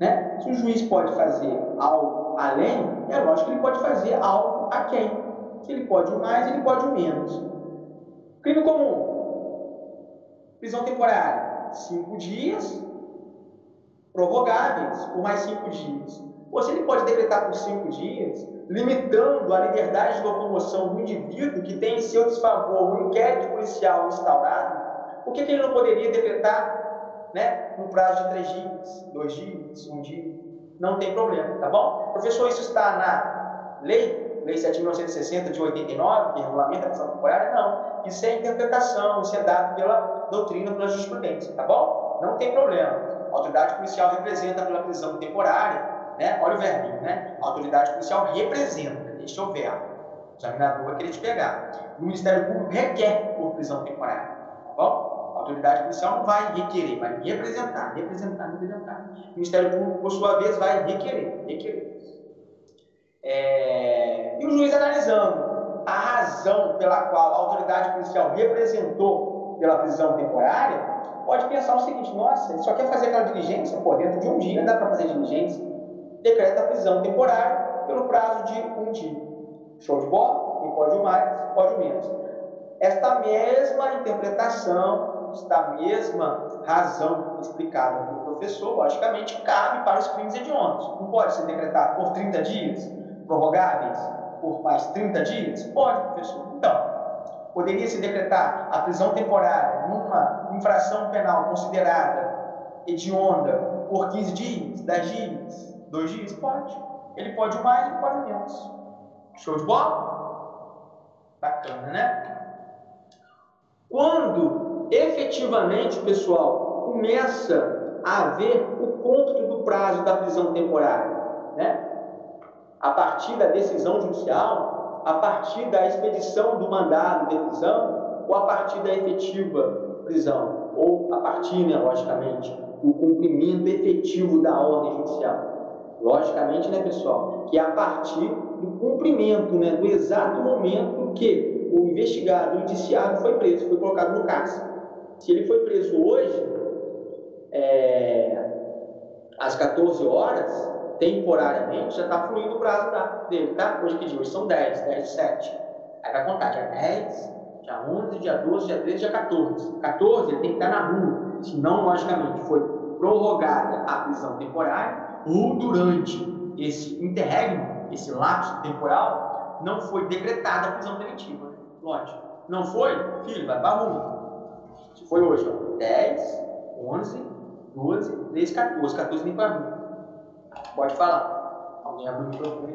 Né? Se o juiz pode fazer algo além, é lógico que ele pode fazer algo a quem. Se ele pode o mais, ele pode o menos. Crime comum. Prisão temporária. Cinco dias. Prorrogáveis por mais cinco dias. Se ele pode decretar por cinco dias, limitando a liberdade de locomoção do indivíduo que tem em seu desfavor um inquérito policial instaurado, por que, que ele não poderia decretar né, no prazo de três dias, dois dias, um dia? Não tem problema, tá bom? Professor, isso está na lei, lei 7.960 de 89, que regulamenta a prisão temporária? Não. Isso é interpretação, isso é dado pela doutrina, pela jurisprudência, tá bom? Não tem problema. A autoridade policial representa pela prisão temporária, né? Olha o verbinho, né? A autoridade policial representa, deixa o verbo. O examinador vai querer te pegar. O Ministério Público requer por prisão temporária, tá bom? A autoridade policial não vai requerer, vai representar, representar, representar. O Ministério Público, por sua vez, vai requerer, requerer. É... E o juiz analisando a razão pela qual a autoridade policial representou pela prisão temporária, pode pensar o seguinte: nossa, ele só quer fazer aquela diligência, pô, dentro de um dia dá para fazer diligência. Decreta a prisão temporária pelo prazo de um dia. Show de bola? Quem pode o mais, pode o menos. Esta mesma interpretação esta mesma razão explicada pelo professor, logicamente, cabe para os crimes hediondos. Não pode ser decretado por 30 dias, prorrogáveis por mais 30 dias? Pode, professor. Então, poderia se decretar a prisão temporária numa infração penal considerada hedionda por 15 dias, 10 dias, 2 dias? Pode. Ele pode mais, ele pode menos. Show de bola? Bacana, né? Quando efetivamente, pessoal, começa haver o cômputo do prazo da prisão temporária, né? A partir da decisão judicial, a partir da expedição do mandado de prisão ou a partir da efetiva prisão, ou a partir, né, logicamente, do cumprimento efetivo da ordem judicial. Logicamente, né, pessoal, que é a partir do cumprimento, né, do exato momento que o investigado, o indiciado foi preso, foi colocado no cárcere. Se ele foi preso hoje, é, às 14 horas, temporariamente, já está fluindo o prazo da, dele, tá? Hoje que dia? Hoje são 10, 10 de 7. Aí vai contar dia 10, dia 11, dia 12, dia 13, dia 14. 14 ele tem que estar na rua, senão, logicamente, foi prorrogada a prisão temporária ou durante esse interregno, esse lapso temporal, não foi decretada a prisão preventiva. Lógico. Não foi? Filho, vai para a rua. Se foi hoje, ó, 10, 11, 12, 13, 14. 14 nem para rua. Pode falar. Alguém abre o microfone?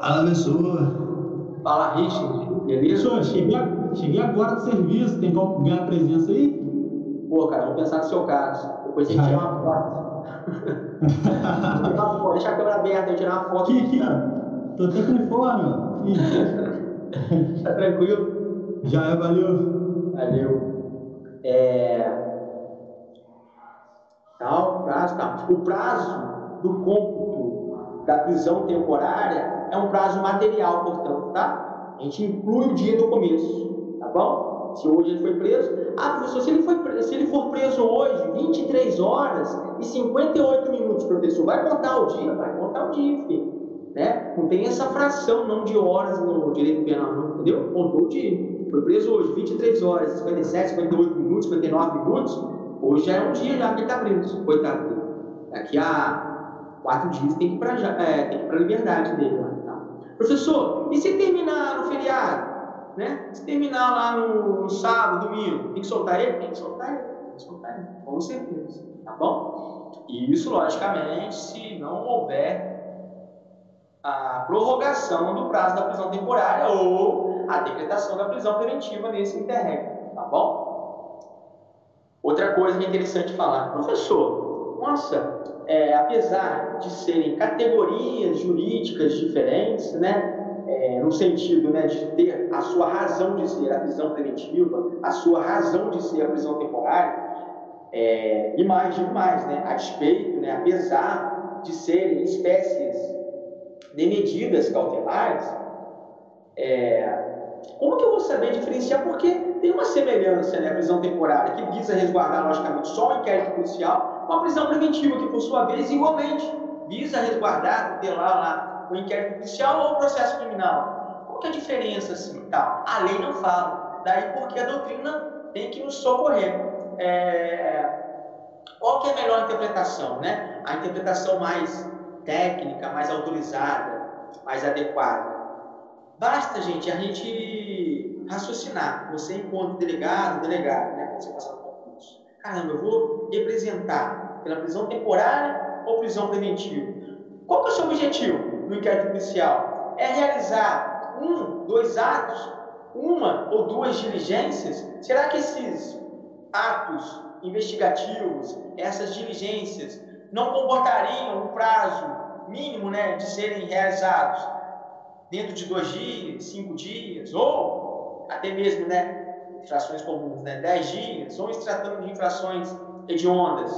Fala, pessoa. Fala, Richard. Beleza? Pessoa, cheguei, cheguei agora do serviço. Tem como ganhar presença aí? Pô, cara, vamos pensar no seu caso. Depois a gente tira uma foto. Deixa a câmera aberta, eu tirar uma foto. Aqui, aqui, ó. Tô até com fome, ó. tá tranquilo? Já é, valeu. Valeu. É... Tal, prazo, tá. O prazo do cômputo da prisão temporária é um prazo material, portanto, tá? A gente inclui o dia do começo, tá bom? Se hoje ele foi preso. Ah, professor, se ele, foi, se ele for preso hoje, 23 horas e 58 minutos, professor, vai contar o dia? Vai contar o dia, filho. Né? Não tem essa fração não de horas no direito penal, não, entendeu? Contou o dia. Foi preso hoje, 23 horas, 57, 58 minutos, 59 minutos. Hoje já é um dia já que ele está preso, coitado dele. Daqui a quatro dias tem que ir para é, a liberdade dele lá. Tá? Professor, e se terminar no feriado? Né? Se terminar lá no, no sábado, domingo, tem que soltar ele? Tem que soltar ele, tem que soltar ele, com certeza. Tá bom? E isso, logicamente, se não houver a prorrogação do prazo da prisão temporária ou a decretação da prisão preventiva nesse interregno, tá bom? Outra coisa que é interessante falar, professor, nossa, é, apesar de serem categorias jurídicas diferentes, né, é, no sentido né, de ter a sua razão de ser a prisão preventiva, a sua razão de ser a prisão temporária, é, e mais, digo mais, né, a despeito, né, apesar de serem espécies de medidas cautelares, é, como que eu vou saber diferenciar? Porque tem uma semelhança, né, a prisão temporária, que visa resguardar, logicamente, só o inquérito policial, com a prisão preventiva, que, por sua vez, igualmente, visa resguardar, tutelar lá o inquérito policial ou o processo criminal. Qual que é a diferença, assim, tal? A lei não fala. Daí porque a doutrina tem que nos socorrer. É... Qual que é a melhor interpretação, né? A interpretação mais técnica, mais autorizada, mais adequada. Basta, gente, a gente raciocinar. Você, enquanto delegado, delegado, né, quando você passar no concurso. Caramba, eu vou representar pela prisão temporária ou prisão preventiva? Qual que é o seu objetivo no inquérito policial? É realizar um, dois atos, uma ou duas diligências? Será que esses atos investigativos, essas diligências, não comportariam um prazo mínimo né, de serem realizados dentro de dois dias, cinco dias, ou até mesmo né, infrações comuns, né, dez dias, ou se tratando de infrações hediondas,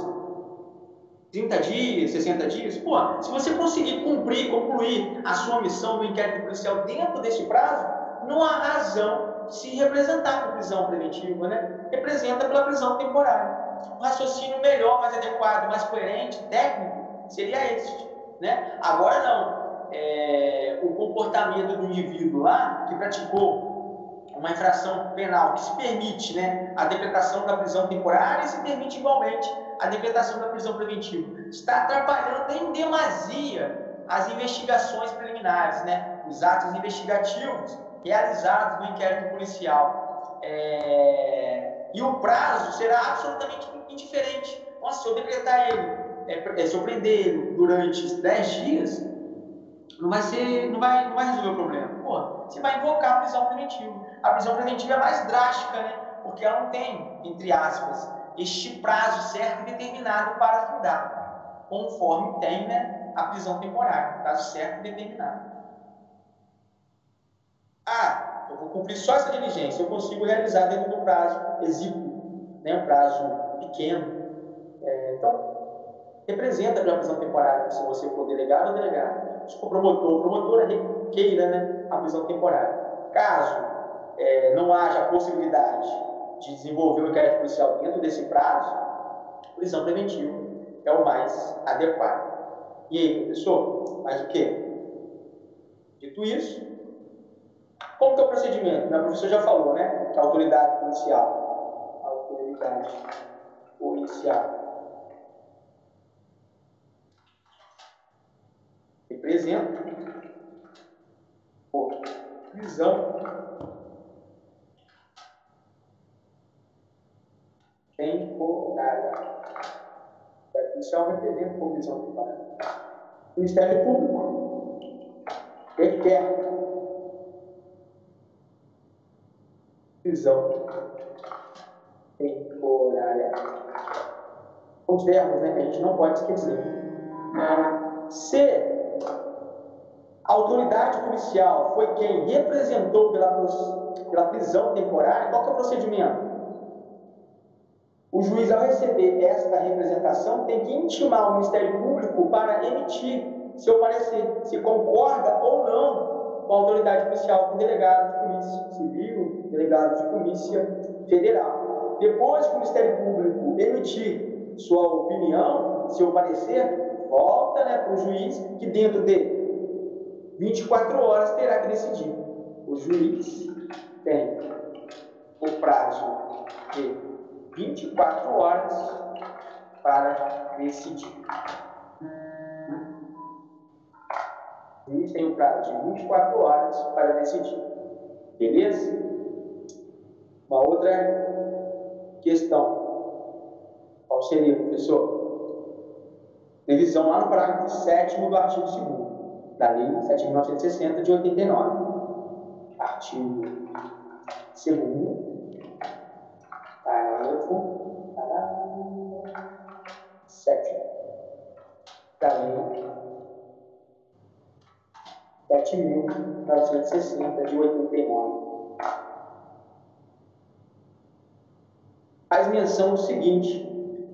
30 dias, 60 dias, pô, se você conseguir cumprir, concluir a sua missão no inquérito policial dentro desse prazo, não há razão de se representar com prisão preventiva, né? Representa pela prisão temporária. Um raciocínio melhor, mais adequado, mais coerente, técnico, seria esse. Né? Agora não. É, o comportamento do indivíduo lá que praticou uma infração penal que se permite né, a decretação da prisão temporária e se permite igualmente a decretação da prisão preventiva. Está atrapalhando em demasia as investigações preliminares, né, os atos investigativos realizados no inquérito policial. É, e o prazo será absolutamente indiferente. Nossa, se eu decretar ele, é, é, se eu prender ele durante 10 dias, Não vai ser, não vai, não vai resolver o problema. Pô, você vai invocar a prisão preventiva. A prisão preventiva é mais drástica, né? Porque ela não tem, entre aspas, este prazo certo e determinado para fundar, conforme tem, né, a prisão temporária, prazo certo e determinado. Ah, eu vou cumprir só essa diligência, eu consigo realizar dentro do prazo exíguo, né, um prazo pequeno. É, então, representa a prisão temporária, se você for delegado ou delegado. For promotor, promotora queira né, a prisão temporária. Caso é, não haja possibilidade de desenvolver o inquérito policial dentro desse prazo, prisão preventiva é o mais adequado. E aí, professor, mais o quê? Dito isso, como que é o procedimento? Né? O professor já falou, né? Que a autoridade policial, a autoridade policial representa por prisão temporária. A policial representa por prisão temporária. Ministério Público requer prisão temporária. Os termos, né, que a gente não pode esquecer. Se a autoridade policial foi quem representou pela, pela prisão temporária, qual é o procedimento? O juiz, ao receber esta representação, tem que intimar o Ministério Público para emitir seu parecer, se concorda ou não com a autoridade policial, com o delegado de polícia civil, delegado de polícia federal. Depois que o Ministério Público emitir sua opinião, seu parecer, volta né, para o juiz, que dentro de 24 horas terá que decidir. O juiz tem o prazo de 24 horas para decidir. juiz tem um prazo de 24 horas para decidir. Beleza? Uma outra questão. Qual seria, professor? Revisão lá no parágrafo 7 do artigo 2 da Lei 7.960 de 89. Artigo 2 parágrafo, parágrafo 7 da Lei 7.960 de 89. Faz menção do seguinte: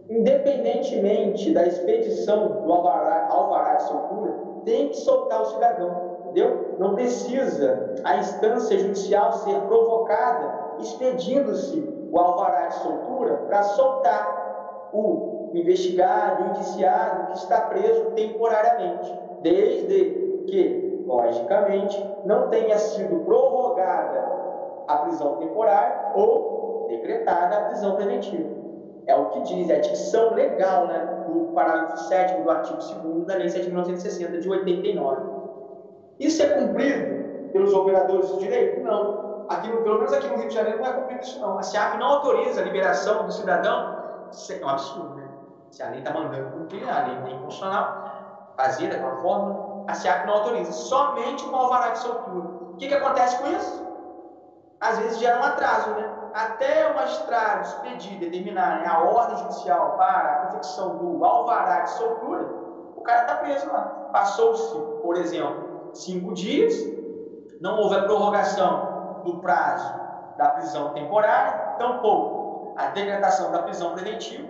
independentemente da expedição do alvará, alvará de soltura, tem que soltar o cidadão, entendeu? Não precisa a instância judicial ser provocada expedindo-se o alvará de soltura para soltar o investigado, o indiciado que está preso temporariamente, desde que logicamente, não tenha sido prorrogada a prisão temporária ou decretada a prisão preventiva. É o que diz, é a dicção legal né, do parágrafo 7 do artigo 2 da Lei 7.960 de 89. Isso é cumprido pelos operadores do direito? Não. Aqui, pelo menos aqui no Rio de Janeiro não é cumprido isso não. A SEAP não autoriza a liberação do cidadão. Isso é um absurdo, né? Se a lei está mandando cumprir, a lei é inconstitucional, fazer daquela forma, a SEAP não autoriza, somente o alvará de soltura. O que, que acontece com isso? Às vezes gera um atraso, né? Até o magistrado expedir, determinar né, a ordem judicial para a confecção do alvará de soltura, o cara está preso lá. Passou-se, por exemplo, cinco dias, não houve a prorrogação do prazo da prisão temporária, tampouco a decretação da prisão preventiva,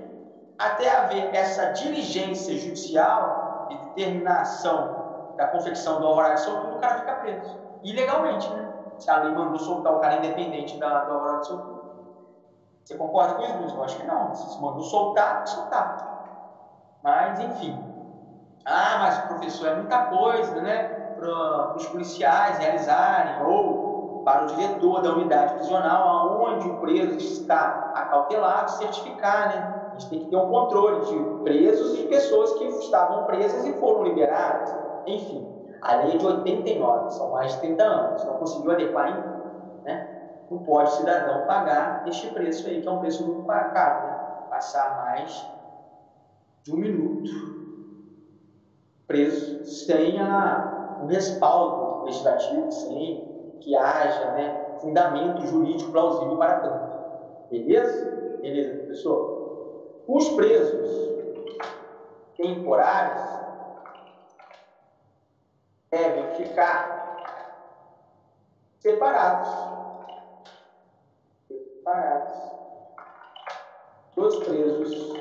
até haver essa diligência judicial de determinação da confecção do alvará de soltura, o cara fica preso. Ilegalmente, né? Se a lei mandou soltar o cara independente da, do alvará de soltura. Você concorda com isso? Eu acho que não. Se mandou soltar, soltar. Mas, enfim. Ah, mas professor, é muita coisa, né? Para os policiais realizarem, ou para o diretor da unidade prisional, aonde o preso está acautelado, certificar, né? A gente tem que ter um controle de presos e pessoas que estavam presas e foram liberadas. Enfim, a lei é de 89, são mais de 30 anos, não conseguiu adequar ainda. Né? Não pode o cidadão pagar este preço aí, que é um preço muito caro, né? passar mais de um minuto preso sem a um respaldo legislativo, sem que haja né, fundamento jurídico plausível para tanto. Beleza? Beleza, professor? Os presos temporários devem ficar separados. Separados. Dos presos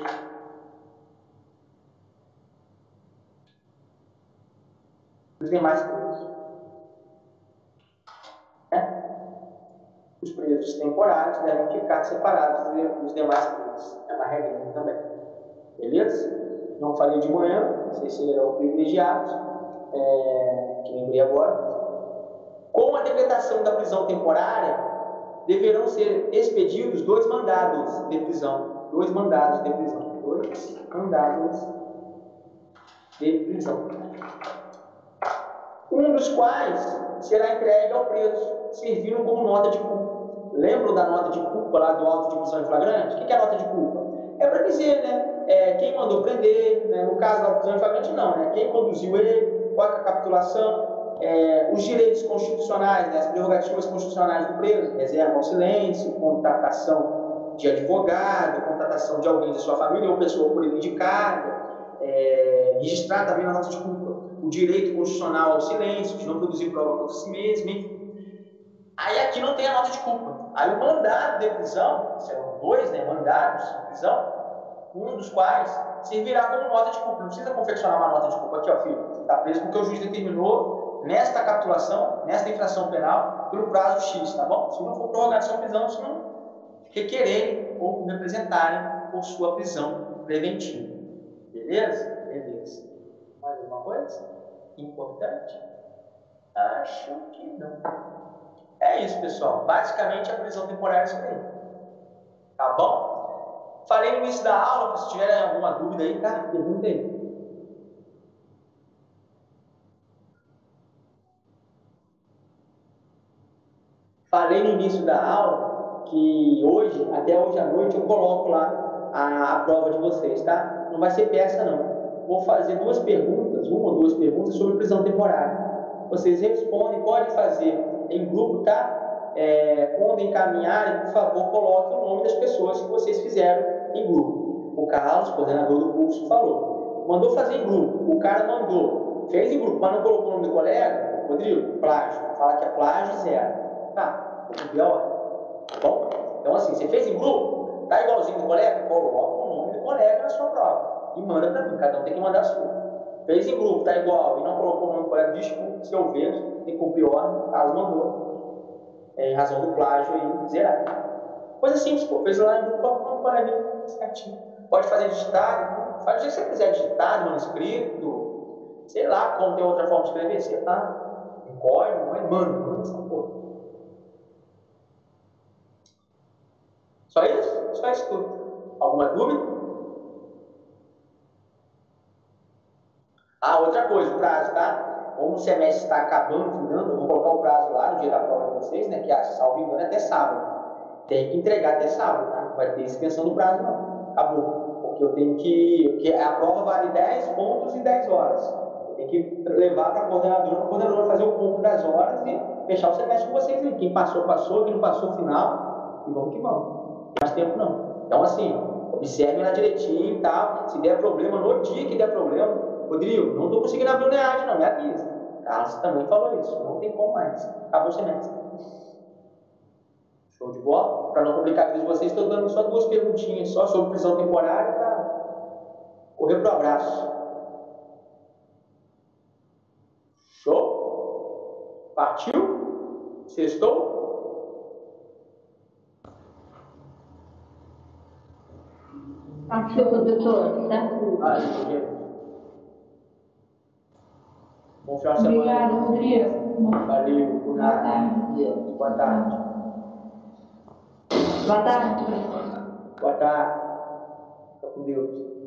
dos demais presos. É? Os presos temporários devem ficar separados dos demais presos. É uma regra também. Beleza? Não falei de manhã, vocês serão privilegiados, é, que lembrei agora. Com a decretação da prisão temporária, deverão ser expedidos dois mandados de prisão. Dois mandados de prisão. Dois mandados de prisão um dos quais será entregue ao preso, servindo como nota de culpa. Lembram da nota de culpa lá do auto de prisão em flagrante? O que é a nota de culpa? É para dizer, né? É, quem mandou prender, né? no caso da prisão em flagrante, não, né? Quem conduziu ele, é a capitulação, é, os direitos constitucionais, né? as prerrogativas constitucionais do preso, reserva ao silêncio, contratação de advogado, contratação de alguém de sua família ou pessoa por ele indicada, é, registrar também na nota de culpa o direito constitucional ao silêncio, de não produzir prova contra si mesmo, enfim. Aí aqui não tem a nota de culpa. Aí o mandado de prisão, serão dois né, mandados de prisão, um dos quais servirá como nota de culpa. Não precisa confeccionar uma nota de culpa aqui, ó, filho. Está preso porque o juiz determinou nesta capitulação, nesta infração penal, pelo prazo X, tá bom? Se não for prorrogado sua prisão, se não requererem ou representarem por sua prisão preventiva. Beleza? Beleza. Mais alguma coisa? importante? Acho que não. É isso, pessoal. Basicamente, a prisão temporária é isso aí. Tá bom? Falei no início da aula, se tiver alguma dúvida aí, cara, pergunta aí. Falei no início da aula que hoje, até hoje à noite, eu coloco lá a, a prova de vocês, tá? Não vai ser peça, não vou fazer duas perguntas, uma ou duas perguntas sobre prisão temporária. Vocês respondem, pode fazer em grupo, tá? É, quando encaminharem, por favor, coloquem o nome das pessoas que vocês fizeram em grupo. O Carlos, coordenador do curso, falou. Mandou fazer em grupo. O cara mandou. Fez em grupo, mas não colocou o nome do colega? Rodrigo, plágio. Fala que é plágio zero. Tá, vou ordem. Tá bom? Então, assim, você fez em grupo, tá igualzinho do colega? Coloca o nome do colega na sua prova e manda para mim. Cada um tem que mandar a sua. Fez em grupo, tá igual, e não colocou o nome colega, desculpa, se eu vejo, tem que cumprir ordem, caso mandou. É, em razão do plágio aí, zerar. Coisa simples, pô. Fez lá em grupo, coloca o colega certinho. Pode fazer digitado, faz o que você quiser, digitado, manuscrito, sei lá, como tem outra forma de escrever, sei lá, em código, mas manda, manda essa porra. Só isso? Só isso tudo. Alguma dúvida? Ah, outra coisa, o prazo, tá? Como o semestre está acabando, finando, eu vou colocar o prazo lá no dia da prova de vocês, né? Que, salvo engano, é até sábado. Tem que entregar até sábado, tá? Não vai ter extensão do prazo, não. Acabou. Porque eu tenho que. Porque a prova vale 10 pontos e 10 horas. Tenho que levar para a coordenadora, para a coordenadora fazer o ponto das horas e fechar o semestre com vocês. Né? Quem passou, passou. Quem não passou, final. E vamos que vamos. Mais tempo, não. Então, assim, observe lá direitinho e tal. Se der problema, no dia que der problema, Rodrigo, não estou conseguindo abrir o NEAD, não, me avisa. Carlos também falou isso, não tem como mais. Acabou o semestre. Show de bola? Para não complicar a vida de vocês, estou dando só duas perguntinhas só sobre prisão temporária para correr para o abraço. Show? Partiu? Sextou? Partiu, doutor. Certo? Ah, Bom final de semana. Obrigada, Rodrigo. Valeu, Boa nada. tarde. Boa tarde. Boa tarde. Boa tarde. Fica com Deus.